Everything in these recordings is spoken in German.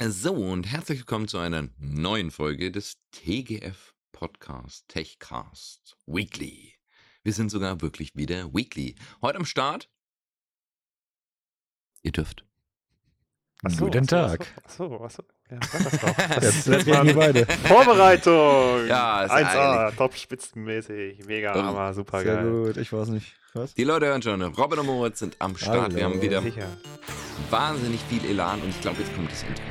So, und herzlich willkommen zu einer neuen Folge des TGF Podcast Techcast Weekly. Wir sind sogar wirklich wieder Weekly. Heute am Start. Ihr dürft. Achso, Guten achso, Tag. Achso, achso. Ja, sag das doch. Das Jetzt reden wir beide. Vorbereitung. Ja, ist 1A, top spitzenmäßig. Mega Ähm, Hammer, super Sehr geil. gut, ich weiß nicht. Was? Die Leute hören schon, Robin und Moritz sind am Start. Wir Hallo. haben wieder Sicher. wahnsinnig viel Elan und ich glaube, jetzt kommt das Intro.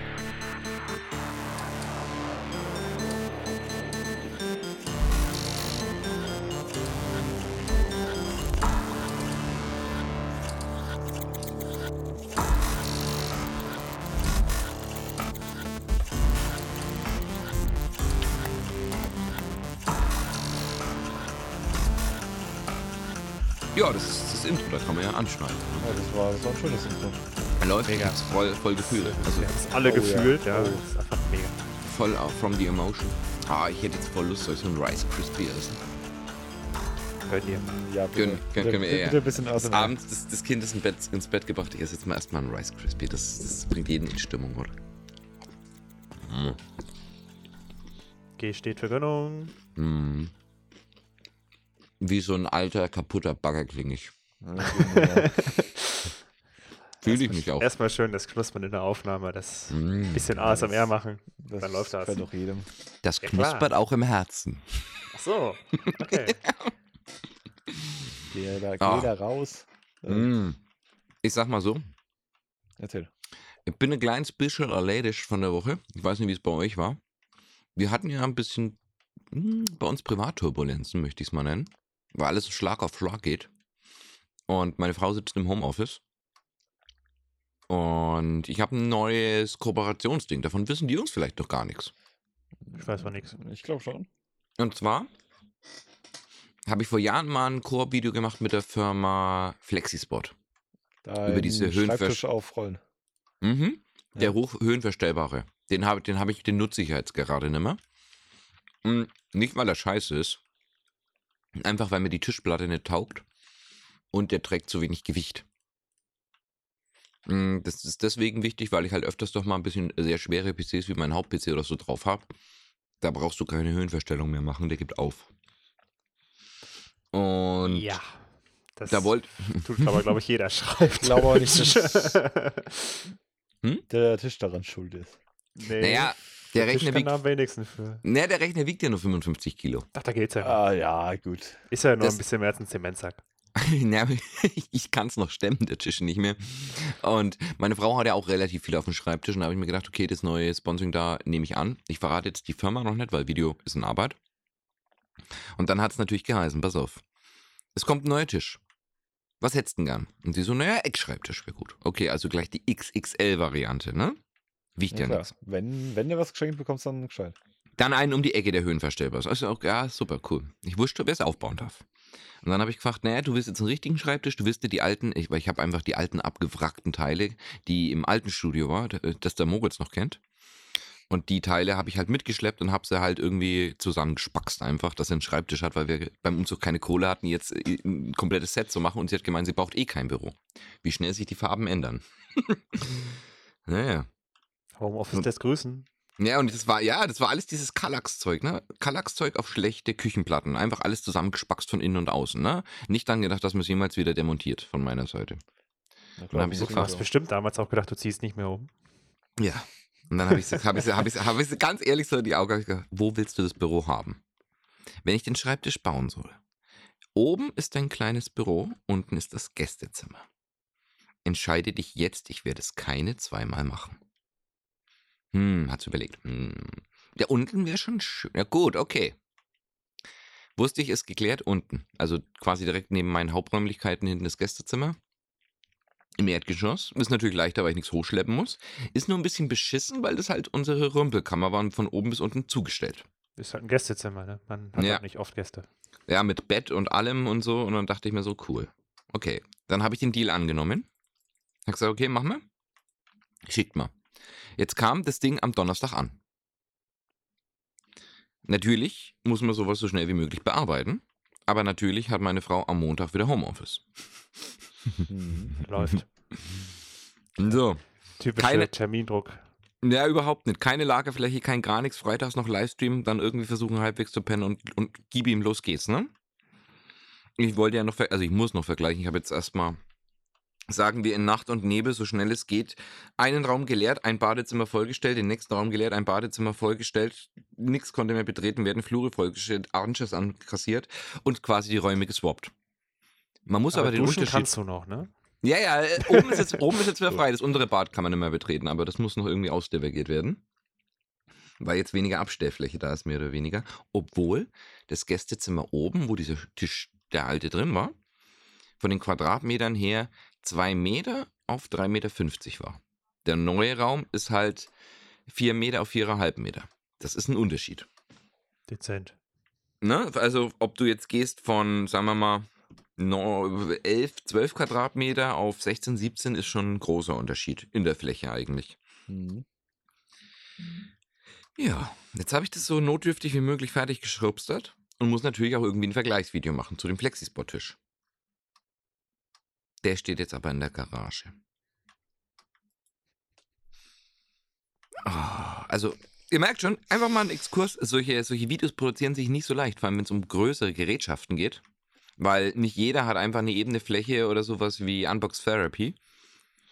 Man ja das, war, das war ein schönes Intro. Er läuft Mega. jetzt voll, voll gefühlt. Also alle Oh gefühlt. Ja, Oh. das ist einfach mega. voll out from the emotion. Ah, ich hätte jetzt voll Lust, so ein Rice Crispy essen. Hört ihr. Ja, bitte. Gönn- gönn- bitte, können wir bitte, eher. bitte ein bisschen aus. Abends, das, das Kind ist im Bett, ins Bett gebracht. Ich esse jetzt mal erstmal ein Rice Crispy. Das, das bringt jeden in Stimmung, oder? Mm. G steht für Gönnung. Mm. Wie so ein alter, kaputter Bagger klinge ich. Ja. Fühle ich mich auch. Erstmal schön das Knuspern in der Aufnahme, das Mm. bisschen ASMR machen. Das Dann läuft das. Fällt doch jedem. Das Ja, klar. knuspert auch im Herzen. Ach so. Okay. Geh da, geh Ah. da raus. Mm. Ich sag mal so, Erzähl. Ich bin ein kleines bisschen erledigt von der Woche. Ich weiß nicht, wie es bei euch war. Wir hatten ja ein bisschen hm, bei uns Privatturbulenzen, möchte ich es mal nennen. Weil alles so Schlag auf Schlag geht. Und meine Frau sitzt im Homeoffice. Und ich habe ein neues Kooperationsding. Davon wissen die Jungs vielleicht noch gar nichts. Ich weiß von nichts. Ich glaube schon. Und zwar habe ich vor Jahren mal ein Koop-Video gemacht mit der Firma Flexispot. Da Über diese Höhenversch- aufrollen. Mhm. Der Ja. Ruf höhenverstellbare. Den habe den hab ich, den nutze ich jetzt gerade nicht mehr. Mm, Nicht, weil er scheiße ist. Einfach, weil mir die Tischplatte nicht taugt. Und der trägt zu wenig Gewicht. Mm, Das ist deswegen wichtig, weil ich halt öfters doch mal ein bisschen sehr schwere PCs wie mein Haupt-PC oder so drauf habe. Da brauchst du keine Höhenverstellung mehr machen, der gibt auf. Und Ja. Das da wollt. tut aber, glaube ich, jeder schreibt. Ich glaube auch nicht, dass Hm? der Tisch daran schuld ist. nee, Naja, der Tisch Rechner wiegt. am wenigsten für. Ne, der Rechner wiegt ja nur 55 Kilo. Ach, da geht's ja. Ah, ja, gut. Ist ja nur das- ein bisschen mehr als ein Zementsack. Ich kann es noch stemmen, der Tisch nicht mehr. Und meine Frau hat ja auch relativ viel auf dem Schreibtisch. Und da habe ich mir gedacht, okay, das neue Sponsoring da nehme ich an. Ich verrate jetzt die Firma noch nicht, weil Video ist in Arbeit. Und dann hat es natürlich geheißen, pass auf. Es kommt ein neuer Tisch. Was hättest du denn gern? Und sie so, naja, Eckschreibtisch wäre gut. Okay, also gleich die XXL-Variante, ne? Wiegt Ja, ja, nichts. Wenn, wenn du was geschenkt bekommst, dann gescheit. Dann einen um die Ecke, der höhenverstellbar ist. Also, auch, ja, super cool. Ich wusste, wer es aufbauen darf. Und dann habe ich gefragt, naja, du willst jetzt einen richtigen Schreibtisch, du willst dir die alten, ich, weil ich habe einfach die alten abgewrackten Teile, die im alten Studio war, d- das der Moritz noch kennt. Und die Teile habe ich halt mitgeschleppt und habe sie halt irgendwie zusammengespackst einfach, dass er einen Schreibtisch hat, weil wir beim Umzug keine Kohle hatten, jetzt äh, ein komplettes Set zu machen. Und sie hat gemeint, sie braucht eh kein Büro. Wie schnell sich die Farben ändern. naja. Homeoffice lässt grüßen. Ja, und das war, ja, das war alles dieses Kallax-Zeug, ne? Kallax-Zeug auf schlechte Küchenplatten. Einfach alles zusammengespackst von innen und außen, ne? Nicht dann gedacht, dass man es jemals wieder demontiert von meiner Seite. Na Dann hab ich sie Du hast bestimmt damals auch gedacht, du ziehst nicht mehr um. Ja. Und dann habe ich, hab ich, hab ich, hab ich ganz ehrlich so in die Augen gesagt, wo willst du das Büro haben? Wenn ich den Schreibtisch bauen soll. Oben ist ein kleines Büro, unten ist das Gästezimmer. Entscheide dich jetzt, ich werde es keine zweimal machen. Hm, hat's überlegt. Hm. Ja, unten wäre schon schön. Ja, gut, okay. Wusste ich, ist geklärt unten. Also quasi direkt neben meinen Haupträumlichkeiten hinten das Gästezimmer. Im Erdgeschoss. Ist natürlich leichter, weil ich nichts hochschleppen muss. Ist nur ein bisschen beschissen, weil das halt unsere Rümpelkammer war und von oben bis unten zugestellt. Ist halt ein Gästezimmer, ne? Man hat Ja. halt nicht oft Gäste. Ja, mit Bett und allem und so. Und dann dachte ich mir so, cool. Okay, dann habe ich den Deal angenommen. Hab gesagt, okay, machen wir. Schickt mal. Jetzt kam das Ding am Donnerstag an. Natürlich muss man sowas so schnell wie möglich bearbeiten. Aber natürlich hat meine Frau am Montag wieder Homeoffice. Mhm. Läuft. So. Typischer Keine- Termindruck. Ja, überhaupt nicht. Keine Lagerfläche, kein gar nichts. Freitags noch Livestream, dann irgendwie versuchen halbwegs zu pennen und, und gib ihm, los geht's, ne? Ich wollte ja noch, also ich muss noch vergleichen. Ich habe jetzt erstmal, sagen wir in Nacht und Nebel, so schnell es geht, einen Raum geleert, ein Badezimmer vollgestellt, den nächsten Raum geleert, ein Badezimmer vollgestellt, nichts konnte mehr betreten werden, Flure vollgestellt, Arches ankassiert und quasi die Räume geswappt. Man muss aber, den duschen Unterschied. kannst du noch, ne? Ja, ja, äh, oben ist jetzt, oben ist jetzt wieder frei. Das untere Bad kann man nicht mehr betreten, aber das muss noch irgendwie ausdivigiert werden. Weil jetzt weniger Abstellfläche da ist, mehr oder weniger. Obwohl das Gästezimmer oben, wo dieser Tisch, der alte drin war, von den Quadratmetern her zwei Meter auf 3,50 Meter war. Der neue Raum ist halt vier Meter auf viereinhalb Meter. Das ist ein Unterschied. Dezent. Ne? Also, ob du jetzt gehst von, sagen wir mal, no- 11, 12 Quadratmeter auf 16, 17 ist schon ein großer Unterschied in der Fläche eigentlich. Mhm. Ja, jetzt habe ich das so notdürftig wie möglich fertig geschrubstert und muss natürlich auch irgendwie ein Vergleichsvideo machen zu dem Flexispot-Tisch. Der steht jetzt aber in der Garage. Ah, also, ihr merkt schon, einfach mal ein Exkurs. Solche, solche Videos produzieren sich nicht so leicht, vor allem wenn es um größere Gerätschaften geht. Weil nicht jeder hat einfach eine ebene Fläche oder sowas wie Unbox Therapy.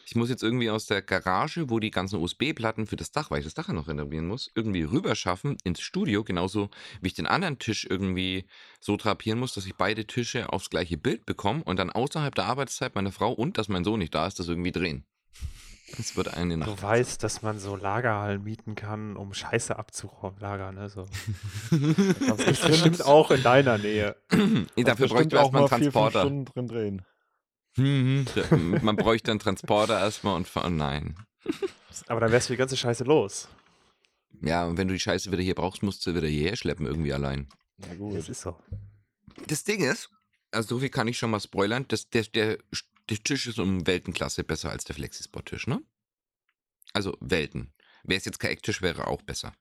Ich muss jetzt irgendwie aus der Garage, wo die ganzen USB-Platten für das Dach, weil ich das Dach ja noch renovieren muss, irgendwie rüberschaffen ins Studio, genauso wie ich den anderen Tisch irgendwie so drapieren muss, dass ich beide Tische aufs gleiche Bild bekomme und dann außerhalb der Arbeitszeit meiner Frau und dass mein Sohn nicht da ist, das irgendwie drehen. Das wird eine Du Nacht. weißt, dass man so Lagerhallen mieten kann, um Scheiße abzulagern, ne? So. Das ist bestimmt auch in deiner Nähe. Dafür bräuchte man erstmal einen vier, fünf Transporter. Stunden drin drehen. Mhm. Man bräuchte einen Transporter erstmal und fahren. Nein. Aber dann wärst du die ganze Scheiße los. Ja, und wenn du die Scheiße wieder hier brauchst, musst du wieder hierher schleppen, irgendwie allein. Na gut. Das ist so. Das Ding ist, also so viel kann ich schon mal spoilern, dass der, der, der Tisch ist um Weltenklasse besser als der Flexispot-Tisch, ne? Also Welten. Wäre es jetzt kein Ecktisch, wäre auch besser.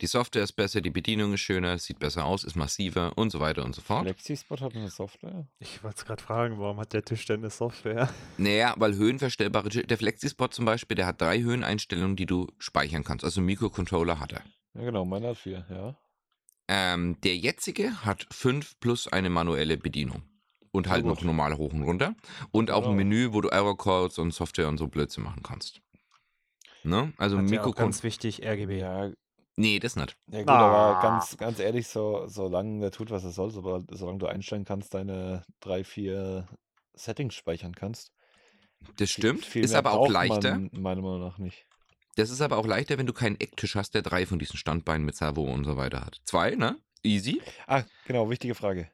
Die Software ist besser, die Bedienung ist schöner, sieht besser aus, ist massiver und so weiter und so fort. Flexispot hat eine Software. Ich wollte es gerade fragen, warum hat der Tisch denn eine Software? Naja, weil höhenverstellbare, Tisch- der Flexispot zum Beispiel, der hat drei Höheneinstellungen, die du speichern kannst. Also Mikrocontroller hat er. Ja, genau, meiner hat vier, ja. Ähm, der jetzige hat fünf plus eine manuelle Bedienung. Und halt Na noch normal hoch und runter. Und auch ein Genau. Menü, wo du Error-Codes und Software und so Blödsinn machen kannst. Ne? Also Hat ja ganz wichtig, RGB. Ja, Nee, das nicht. ja gut, Ah. aber ganz, ganz ehrlich, so, solange der tut, was er soll, so, solange du einstellen kannst, deine drei, vier Settings speichern kannst. Das viel- stimmt. viel ist mehr aber auch leichter. Man meiner Meinung nach nicht. Das ist aber auch leichter, wenn du keinen Ecktisch hast, der drei von diesen Standbeinen mit Servo und so weiter hat. Zwei, ne? Easy. Ah, genau, wichtige Frage.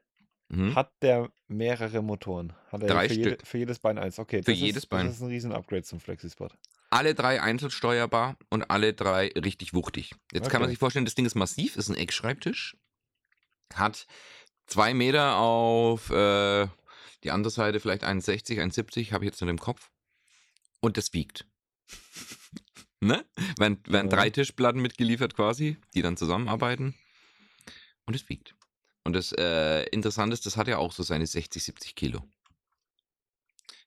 Mhm. Hat der mehrere Motoren? Hat er Drei für, jede, Stück. für jedes Bein eins? Okay, Für das jedes ist, Bein. Das ist ein riesen Upgrade zum Flexispot. Alle drei einzeln steuerbar und alle drei richtig wuchtig. Jetzt kann man Okay. sich vorstellen, das Ding ist massiv, ist ein Eckschreibtisch. Hat zwei Meter auf äh, die andere Seite vielleicht 1,60, 1,70, habe ich jetzt nur im Kopf. Und das wiegt. ne? Werden, werden Ja. drei Tischplatten mitgeliefert quasi, die dann zusammenarbeiten. Und es wiegt. Und das äh, Interessante ist, das hat ja auch so seine 60, 70 Kilo.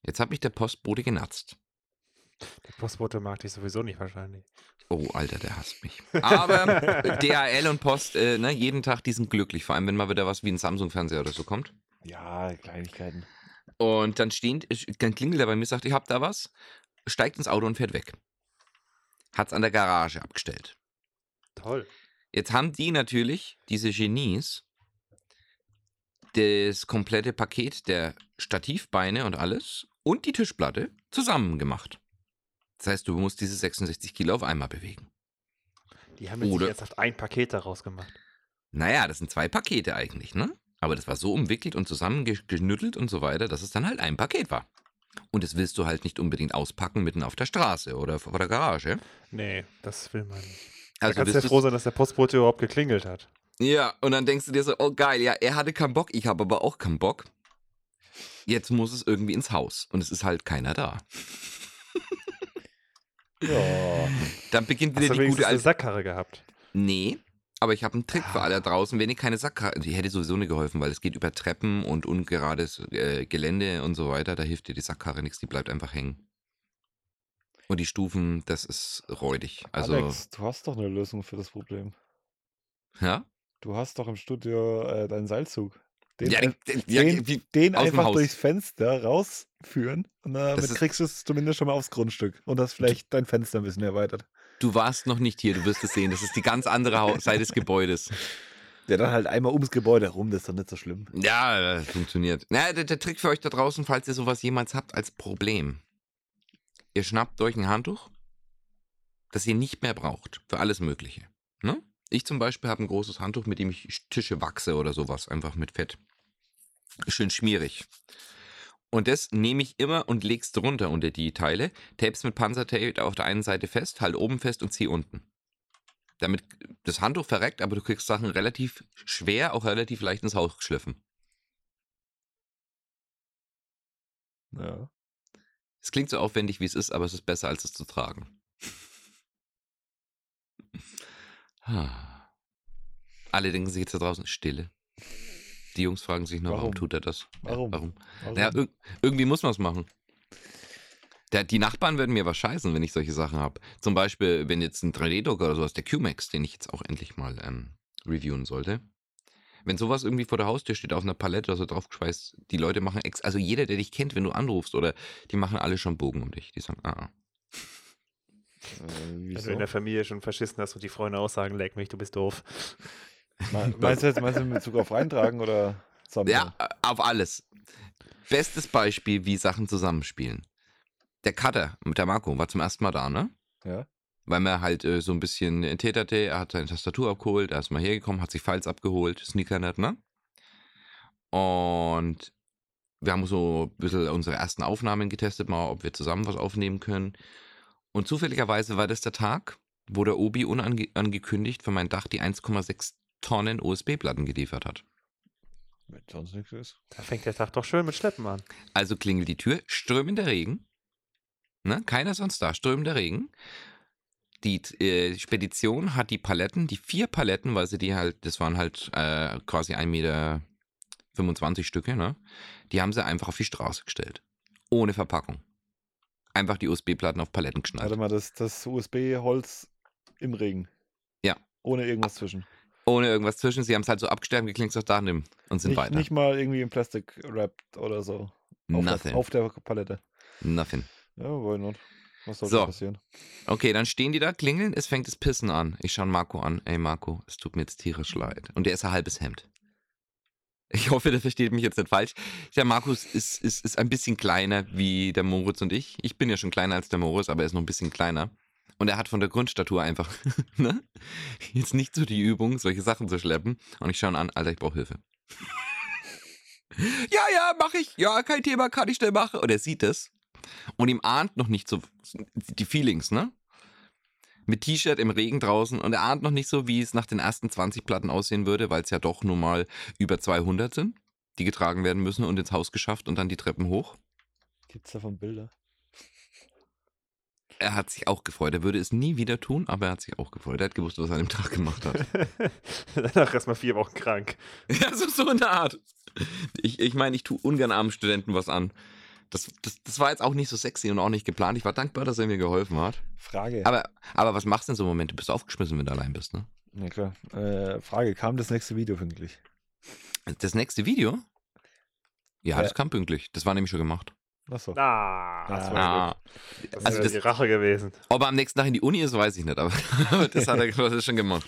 Jetzt hat mich der Postbote genatzt. Der Postbote mag dich sowieso nicht wahrscheinlich. Oh, Alter, der hasst mich. Aber DHL und Post, äh, ne, jeden Tag, die sind glücklich. Vor allem, wenn mal wieder was wie ein Samsung-Fernseher oder so kommt. Ja, Kleinigkeiten. Und dann stehend, dann klingelt er bei mir, sagt, ich hab da was, steigt ins Auto und fährt weg. Hat's an der Garage abgestellt. Toll. Jetzt haben die natürlich, diese Genies, das komplette Paket der Stativbeine und alles und die Tischplatte zusammen gemacht. Das heißt, du musst diese 66 Kilo auf einmal bewegen. Die haben jetzt Oder- ernsthaft ein Paket daraus gemacht. Naja, das sind zwei Pakete eigentlich, ne? Aber das war so umwickelt und zusammengenüttelt und so weiter, dass es dann halt ein Paket war. Und das willst du halt nicht unbedingt auspacken mitten auf der Straße oder vor der Garage. Nee, das will man nicht. Also da kannst du ja froh sein, dass der Postbote überhaupt geklingelt hat. Ja, und dann denkst du dir so, oh geil, ja, er hatte keinen Bock, ich habe aber auch keinen Bock. Jetzt muss es irgendwie ins Haus und es ist halt keiner da. Ja. Dann beginnt Hast wieder du die gute eine alte. Sackkarre gehabt? Nee, aber ich habe einen Trick für alle da draußen. Wenn ihr keine Sackkarre, die hätte sowieso nicht geholfen, weil es geht über Treppen und ungerades äh, Gelände und so weiter. Da hilft dir die Sackkarre nichts, die bleibt einfach hängen. Und die Stufen, das ist räudig. Also, Alex, du hast doch eine Lösung für das Problem. ja? Du hast doch im Studio äh, deinen Seilzug. Den, Ja, den- ja, den, den einfach durchs Fenster rausführen und damit ist- kriegst du es zumindest schon mal aufs Grundstück und das vielleicht dein Fenster ein bisschen erweitert. Du warst noch nicht hier, du wirst es sehen. Das ist die ganz andere Seite des Gebäudes. Ja, dann halt einmal ums Gebäude rum, das ist doch nicht so schlimm. Ja, das funktioniert. Na, der, der Trick für euch da draußen, falls ihr sowas jemals habt als Problem. Ihr schnappt euch ein Handtuch, das ihr nicht mehr braucht. Für alles Mögliche. Ne? Ich zum Beispiel habe ein großes Handtuch, mit dem ich Tische wachse oder sowas. Einfach mit Fett. Schön schmierig. Und das nehme ich immer und leg's drunter unter die Teile. Tapes mit Panzertape auf der einen Seite fest, halt oben fest und zieh unten. Damit das Handtuch verreckt, aber du kriegst Sachen relativ schwer, auch relativ leicht ins Haus geschliffen. Ja. Es klingt so aufwendig, wie es ist, aber es ist besser, als es zu tragen. Ah. Alle denken sich jetzt da draußen, Stille. Die Jungs fragen sich nur, warum, Warum? tut er das? Ja, Warum? warum? Warum? Ja, irg irgendwie muss man es machen. Der, die Nachbarn würden mir was scheißen, wenn ich solche Sachen habe. Zum Beispiel, wenn jetzt ein 3D-Drucker oder sowas, der QMax, den ich jetzt auch endlich mal ähm, reviewen sollte. Wenn sowas irgendwie vor der Haustür steht, auf einer Palette oder so draufgeschweißt, die Leute machen, ex also jeder, der dich kennt, wenn du anrufst, oder die machen alle schon Bogen um dich. Die sagen, ah, ah. Äh, Wenn du wieso? in der Familie schon verschissen hast und die Freunde auch sagen, leck mich, du bist doof. Me- Meinst du jetzt meinst du in Bezug auf reintragen oder sammeln? Ja, äh, auf alles. Bestes Beispiel, wie Sachen zusammenspielen. Der Cutter mit der Marco war zum ersten Mal da, ne? Ja. Weil man halt äh, so ein bisschen täterte, er hat seine Tastatur abgeholt, er ist mal hergekommen, hat sich Files abgeholt, Sneakernet, ne? Und wir haben so ein bisschen unsere ersten Aufnahmen getestet, mal, ob wir zusammen was aufnehmen können. Und zufälligerweise war das der Tag, wo der Obi unangekündigt für mein Dach die 1,6 Tonnen USB-Platten geliefert hat. Wenn sonst nichts ist. Da fängt der Tag doch schön mit Schleppen an. Also klingelt die Tür, strömender Regen. Ne? Keiner sonst da, strömender Regen. Die äh, Spedition hat die Paletten, die vier Paletten, weil sie die halt, das waren halt äh, quasi 1,25 Meter Stücke, ne? Die haben sie einfach auf die Straße gestellt. Ohne Verpackung. Einfach die USB-Platten auf Paletten Warte geschnallt. mal, das, das USB-Holz im Regen. Ja. Ohne irgendwas zwischen. Ohne irgendwas zwischen. Sie haben es halt so abgestellt, geklingt so da nimm und sind Nicht, weiter. nicht mal irgendwie in Plastik wrapped oder so. Auf Nothing. der, auf der Palette. Nothing. Ja, why not? Was soll So. passieren? Okay, dann stehen die da, klingeln, es fängt das Pissen an. Ich schaue Marco an. Ey Marco, es tut mir jetzt tierisch leid. Und der ist ein halbes Hemd. Ich hoffe, der versteht mich jetzt nicht falsch. Der Markus ist, ist, ist ein bisschen kleiner wie der Moritz und ich. Ich bin ja schon kleiner als der Moritz, aber er ist noch ein bisschen kleiner. Und er hat von der Grundstatur einfach, ne? Jetzt nicht so die Übung, solche Sachen zu schleppen. Und ich schaue ihn an, Alter, ich brauche Hilfe. ja, ja, mach ich. Ja, kein Thema, kann ich schnell machen. Und er sieht es. Und ihm ahnt noch nicht so die Feelings, ne? Mit T-Shirt im Regen draußen und er ahnt noch nicht so, wie es nach den ersten 20 Platten aussehen würde, weil es ja doch nun mal über 200 sind, die getragen werden müssen und ins Haus geschafft und dann die Treppen hoch. Gibt's davon Bilder? Er hat sich auch gefreut. Er würde es nie wieder tun, aber er hat sich auch gefreut. Er hat gewusst, was er an dem Tag gemacht hat. Danach erstmal vier Wochen krank. ja, so, so eine Art. Ich, ich meine, ich tue ungern armen Studenten was an. Das, das, das war jetzt auch nicht so sexy und auch nicht geplant. Ich war dankbar, dass er mir geholfen hat. Frage. Aber, aber was machst du in so einem Moment? Du bist aufgeschmissen, wenn du allein bist, ne? ja, klar. Äh, Frage: Kam das nächste Video pünktlich? Das nächste Video? Ja, Ja. das kam pünktlich. Das war nämlich schon gemacht. Achso. Ah, das Ah. war Ah. Das also das- die Rache gewesen. ob er am nächsten Tag in die Uni ist, weiß ich nicht, aber, das hat er das schon gemacht.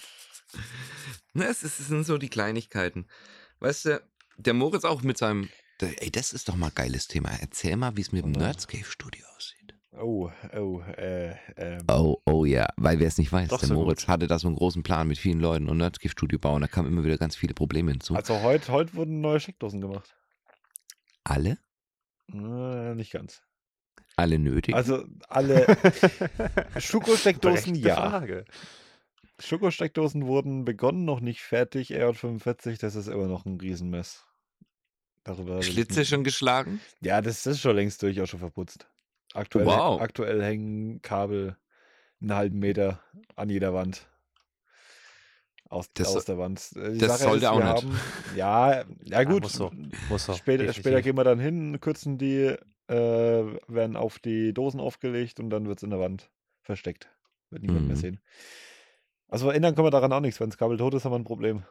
Ne, es, sind so die Kleinigkeiten. Weißt du, der Moritz auch mit seinem. Der, ey, das ist doch mal ein geiles Thema. Erzähl mal, wie es mit dem Oh. Nerdscape Studio aussieht. Oh, oh, äh, ähm. Oh, oh ja, weil wer es nicht weiß, Doch der so Moritz gut. hatte da so einen großen Plan mit vielen Leuten und Nerdscape Studio bauen. Da kamen immer wieder ganz viele Probleme hinzu. Also heute heute wurden neue Steckdosen gemacht. alle? Äh, nicht ganz. Alle nötig? Also alle Schuko-Steckdosen, Berechtigte ja. Frage. Schuko-Steckdosen wurden begonnen, noch nicht fertig. RJ45, das ist immer noch ein Riesenmess. Darüber Schlitze schon geschlagen? Ja, das ist schon längst durch, auch schon verputzt. Aktuell, Wow. aktuell hängen Kabel einen halben Meter an jeder Wand. Aus, Das aus der Wand. Die das Sache sollte auch wir nicht. Haben, ja, ja gut. muss so. Muss so. Später, später gehen wir dann hin, kürzen die äh, werden auf die Dosen aufgelegt und dann wird es in der Wand versteckt. Wird niemand mehr Mhm. sehen. Also ändern kann man daran auch nichts. Wenn das Kabel tot ist, haben wir ein Problem.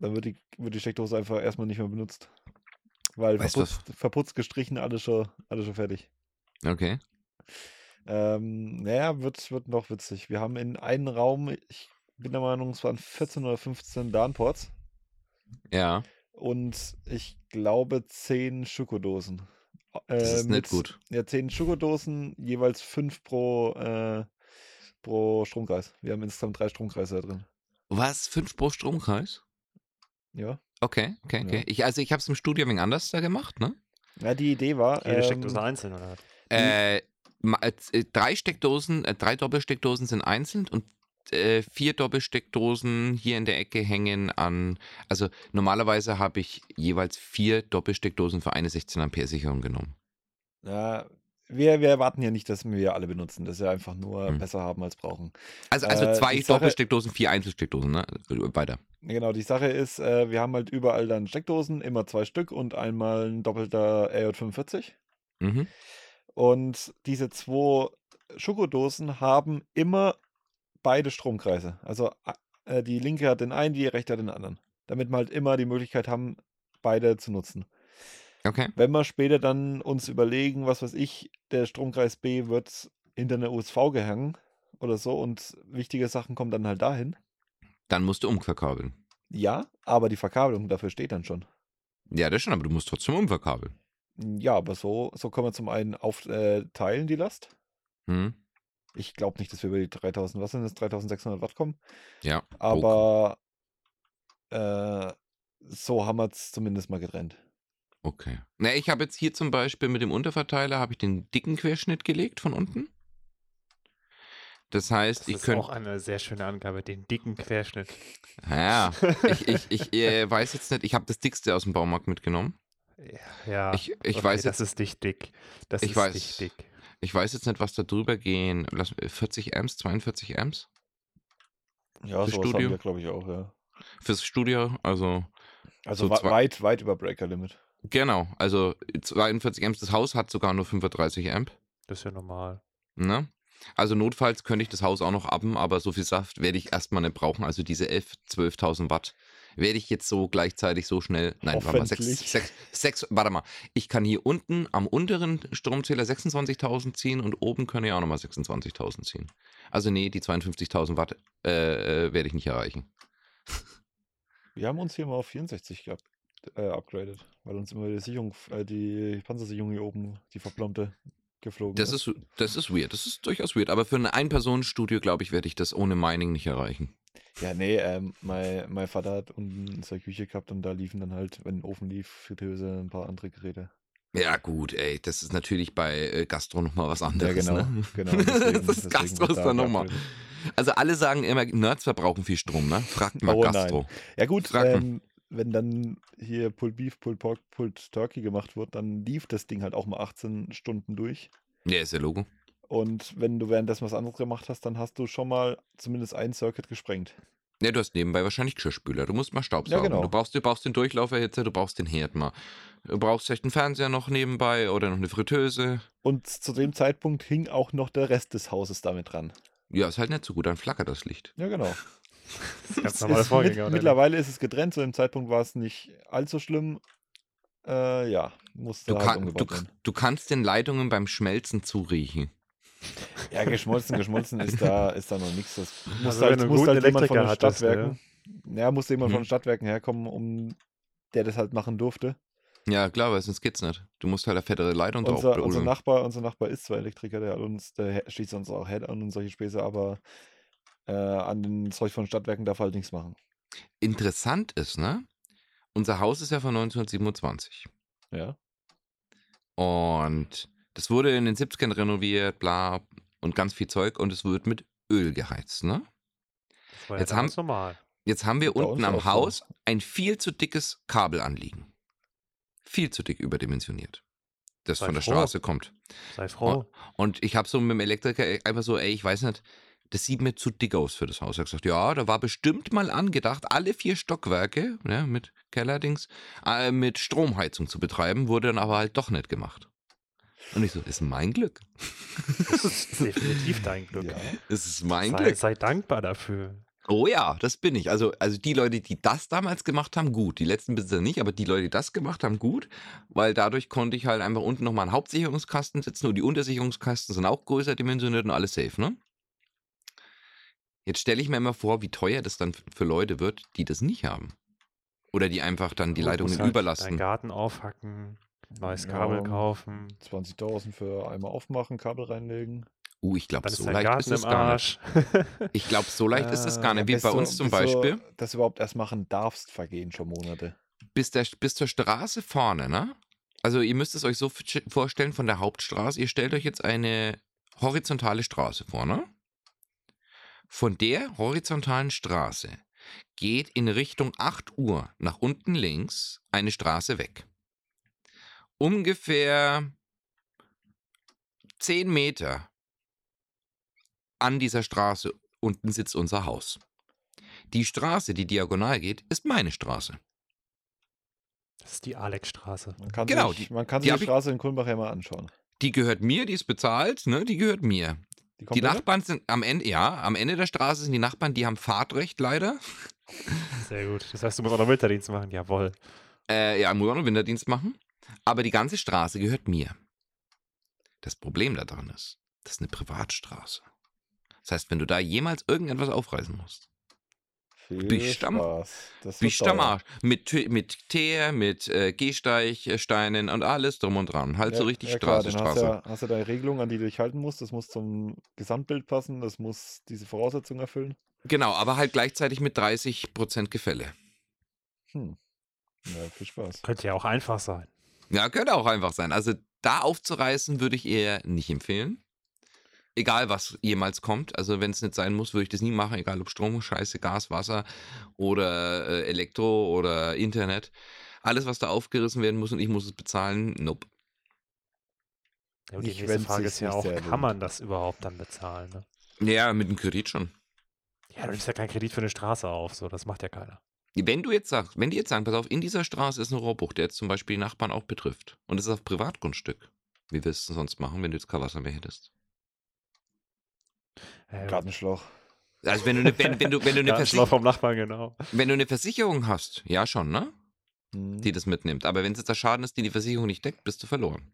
Dann wird die, wird die Steckdose einfach erstmal nicht mehr benutzt. Weil Weißt du was? verputzt, verputzt, gestrichen, alles schon, alles schon fertig. Okay. Ähm, naja, wird, wird noch witzig. Wir haben in einem Raum, ich bin der Meinung, es waren 14 oder 15 LAN-Ports Ja, und ich glaube 10 Schokodosen. das Äh, ist mit, nicht gut. Ja, 10 Schokodosen, jeweils 5 pro, äh, pro Stromkreis. Wir haben insgesamt drei Stromkreise da drin. Was? Fünf pro Stromkreis? Ja. Okay, okay, okay. Ja. Ich, also ich habe es im Studio ein wenig anders da gemacht, ne? Ja, die Idee war. Jede ähm, Steckdose einzeln, oder? was? Äh, äh, drei Steckdosen, äh, drei Doppelsteckdosen sind einzeln und äh, vier Doppelsteckdosen hier in der Ecke hängen an. Also normalerweise habe ich jeweils vier Doppelsteckdosen für eine 16 Ampere Sicherung genommen. Ja, wir, wir erwarten ja nicht, dass wir alle benutzen. Das ist ja einfach nur Hm. besser haben als brauchen. Also, also Äh, zwei Sache- Doppelsteckdosen, vier Einzelsteckdosen, ne? Weiter. Genau, die Sache ist, äh, wir haben halt überall dann Steckdosen, immer zwei Stück und einmal ein doppelter RJ45. Mhm. Und diese zwei Schokodosen haben immer beide Stromkreise. Also äh, die linke hat den einen, die rechte hat den anderen. Damit wir halt immer die Möglichkeit haben, beide zu nutzen. Okay. Wenn wir später dann uns überlegen, was weiß ich, der Stromkreis B wird hinter eine USV gehangen oder so und wichtige Sachen kommen dann halt dahin. Dann musst du umverkabeln. Ja, aber die Verkabelung dafür steht dann schon. Ja, das schon, aber du musst trotzdem umverkabeln. Ja, aber so, so können wir zum einen aufteilen, äh, die Last. Hm? Ich glaube nicht, dass wir über die 3000, was sind das, 3600 Watt kommen. Ja. Aber äh, so haben wir es zumindest mal getrennt. Okay. Na, ich habe jetzt hier zum Beispiel mit dem Unterverteiler habe ich den dicken Querschnitt gelegt von unten. Das heißt, Das ich ist könnte. auch eine sehr schöne Angabe, den dicken Querschnitt. Ja, ich, ich, ich äh, weiß jetzt nicht, ich habe das dickste aus dem Baumarkt mitgenommen. Ja, ja. Ich, ich okay, weiß das jetzt, ist nicht dick. Das Ich ist weiß. nicht dick. Ich weiß jetzt nicht, was da drüber gehen. Lass, 40 Amps, 42 Amps Ja, Studio? haben wir, glaube ich, auch, ja. fürs Studio. Also Also So weit, weit über Breaker Limit. genau, also 42 Amps. Das Haus hat sogar nur 35 Amp. Das ist ja normal. Ne? Also notfalls könnte ich das Haus auch noch abben, aber so viel Saft werde ich erstmal nicht brauchen. Also diese 11, 12.000 Watt werde ich jetzt so gleichzeitig so schnell. Nein, warte mal, sechs, sechs, sechs, warte mal. Ich kann hier unten am unteren Stromzähler 26.000 ziehen und oben kann ich auch nochmal 26.000 ziehen. Also nee, die 52.000 Watt äh, äh, werde ich nicht erreichen. Wir haben uns hier mal auf 64 gehabt, äh, upgradet, weil uns immer die Sicherung, äh, die Panzersicherung hier oben, die verplombte, geflogen Das ist, das ist weird, das ist durchaus weird. Aber für ein Ein-Personen-Studio, glaube ich, werde ich das ohne Mining nicht erreichen. Ja, nee, ähm, mein, mein Vater hat unten seine Küche gehabt und da liefen dann halt, wenn ein Ofen lief, Fritteuse, ein paar andere Geräte. Ja, gut, ey, das ist natürlich bei äh, Gastro nochmal was anderes. genau, ne? genau, deswegen- das deswegen Gastro ist da dann nochmal. Also alle sagen immer, Nerds verbrauchen viel Strom, ne? Fragt mal Oh nein. Gastro. Ja gut, ähm, wenn dann hier Pulled Beef, Pulled Pork, Pulled Turkey gemacht wird, dann lief das Ding halt auch mal 18 Stunden durch. Ja, ist ja Logo. Und wenn du währenddessen was anderes gemacht hast, dann hast du schon mal zumindest ein Circuit gesprengt. Ja, du hast nebenbei wahrscheinlich Geschirrspüler. Du musst mal Staubsaugen. genau. Du, brauchst, du brauchst den Durchlauferhitzer, du brauchst den Herd mal. Du brauchst vielleicht einen Fernseher noch nebenbei oder noch eine Fritteuse. Und zu dem Zeitpunkt hing auch noch der Rest des Hauses damit dran. Ja, ist halt nicht so gut, dann flackert das Licht. Ja, genau. Das ist ganz normale ist Vorgänge, mit, oder? mittlerweile ist es getrennt, zu dem Zeitpunkt war es nicht allzu schlimm. Äh, ja, musste Du, halt kann, du, du kannst den Leitungen beim Schmelzen zuriechen. Ja, geschmolzen, geschmolzen ist da, ist da noch nichts. Das muss Also wenn halt, muss guten halt jemand von den hattest, ne? Stadtwerken. Ja, musste jemand von Mhm. den Stadtwerken herkommen, um der das halt machen durfte. Ja, klar, weil sonst geht's nicht. Du musst halt eine fettere Leitung drauf Unser. Nachbar, unser Nachbar ist zwar Elektriker, der hat uns, der schließt uns auch Head an und solche Späße, aber äh, an den Zeug von Stadtwerken darf er halt nichts machen. Interessant ist, ne? Unser Haus ist ja von 1927. Ja. Und das wurde in den 70ern renoviert, bla, und ganz viel Zeug. Und es wird mit Öl geheizt, ne? Das war ja Jetzt haben- normal. Jetzt haben wir Bei unten am auch so. Haus ein viel zu dickes Kabel anliegen. Viel zu dick überdimensioniert. Das Sei von der froh. Straße kommt. Sei froh. Und ich habe so mit dem Elektriker einfach so, ey, ich weiß nicht, das sieht mir zu dick aus für das Haus. Er hat gesagt, ja, da war bestimmt mal angedacht, alle vier Stockwerke ne, mit Kellerdings äh, mit Stromheizung zu betreiben, wurde dann aber halt doch nicht gemacht. Und ich so, ist mein Glück. Das ist definitiv dein Glück. Ja. Es ist mein Sei, Glück. sei dankbar dafür. Oh ja, das bin ich. Also, also die Leute, die das damals gemacht haben, gut. Die letzten Besitzer nicht, aber die Leute, die das gemacht haben, gut. Weil dadurch konnte ich halt einfach unten nochmal einen Hauptsicherungskasten setzen und die Untersicherungskasten sind auch größer dimensioniert und alles safe, ne? Jetzt stelle ich mir immer vor, wie teuer das dann für Leute wird, die das nicht haben. Oder die einfach dann die Leitungen halt Deinen überlasten. Garten aufhacken, neues Ja. Kabel kaufen. 20.000 für einmal aufmachen, Kabel reinlegen. Uh, ich glaube, so leicht Garten ist es gar nicht. Ich glaube, so leicht ist es Äh, gar nicht. Wie bis bei du- uns zum bis du Beispiel. Das überhaupt erst machen darfst, vergehen schon Monate. bis, der, bis zur Straße vorne, ne? Also ihr müsst es euch so vorstellen von der Hauptstraße. Ihr stellt euch jetzt eine horizontale Straße vor, ne? Von der horizontalen Straße geht in Richtung 8 Uhr nach unten links eine Straße weg. Ungefähr 10 Meter an dieser Straße unten sitzt unser Haus. Die Straße, die diagonal geht, ist meine Straße. Das ist die Alexstraße. Man kann Genau, sich, die- man kann die die ich- Straße in Kulmbach ja mal anschauen. Die gehört mir, die ist bezahlt, ne? Die gehört mir. Die komplette? Nachbarn sind am Ende, ja, am Ende der Straße sind die Nachbarn, die haben Fahrtrecht leider. Sehr gut. Das heißt, du musst auch noch Winterdienst machen. Jawohl. Äh, ja, muss auch noch Winterdienst machen. Aber die ganze Straße gehört mir. Das Problem daran ist, das ist eine Privatstraße. Das heißt, wenn du da jemals irgendetwas aufreißen musst, Viel bist am- Spaß. Das bist am. Arsch. Mit, mit Teer, mit äh, Gehsteigsteinen und alles drum und dran. Halt so richtig ja, klar, Straße, hast, Straße. ja, hast du deine Regelung, an die du dich halten musst. Das muss zum Gesamtbild passen. Das muss diese Voraussetzungen erfüllen. Genau, aber halt gleichzeitig mit 30% Gefälle. Hm. Ja, viel Spaß. Könnte ja auch einfach sein. Ja, könnte auch einfach sein. Also da aufzureißen würde ich eher nicht empfehlen. Egal, was jemals kommt. Also wenn es nicht sein muss, würde ich das nie machen. Egal ob Strom, Scheiße, Gas, Wasser oder äh, Elektro oder Internet. Alles, was da aufgerissen werden muss und ich muss es bezahlen, nope. Ja, und die nächste Frage ist ja auch, kann lohnt. man das überhaupt dann bezahlen? Ne? Ja, mit dem Kredit schon. Ja, du nimmst ja keinen Kredit für eine Straße auf. So, das macht ja keiner. Wenn du jetzt sagst, wenn die jetzt sagen, pass auf, in dieser Straße ist ein Rohrbruch, der jetzt zum Beispiel die Nachbarn auch betrifft und es ist auf Privatgrundstück. Wie willst du sonst machen, wenn du jetzt kein Wasser mehr hättest? Äh, Gartenschlauch. Also wenn du eine, wenn, wenn du, wenn du eine, ja, Versich Schlauch vom Nachbarn, genau. wenn du eine Versicherung hast, ja schon, ne? Hm. Die das mitnimmt. Aber wenn es jetzt der Schaden ist, den die Versicherung nicht deckt, bist du verloren.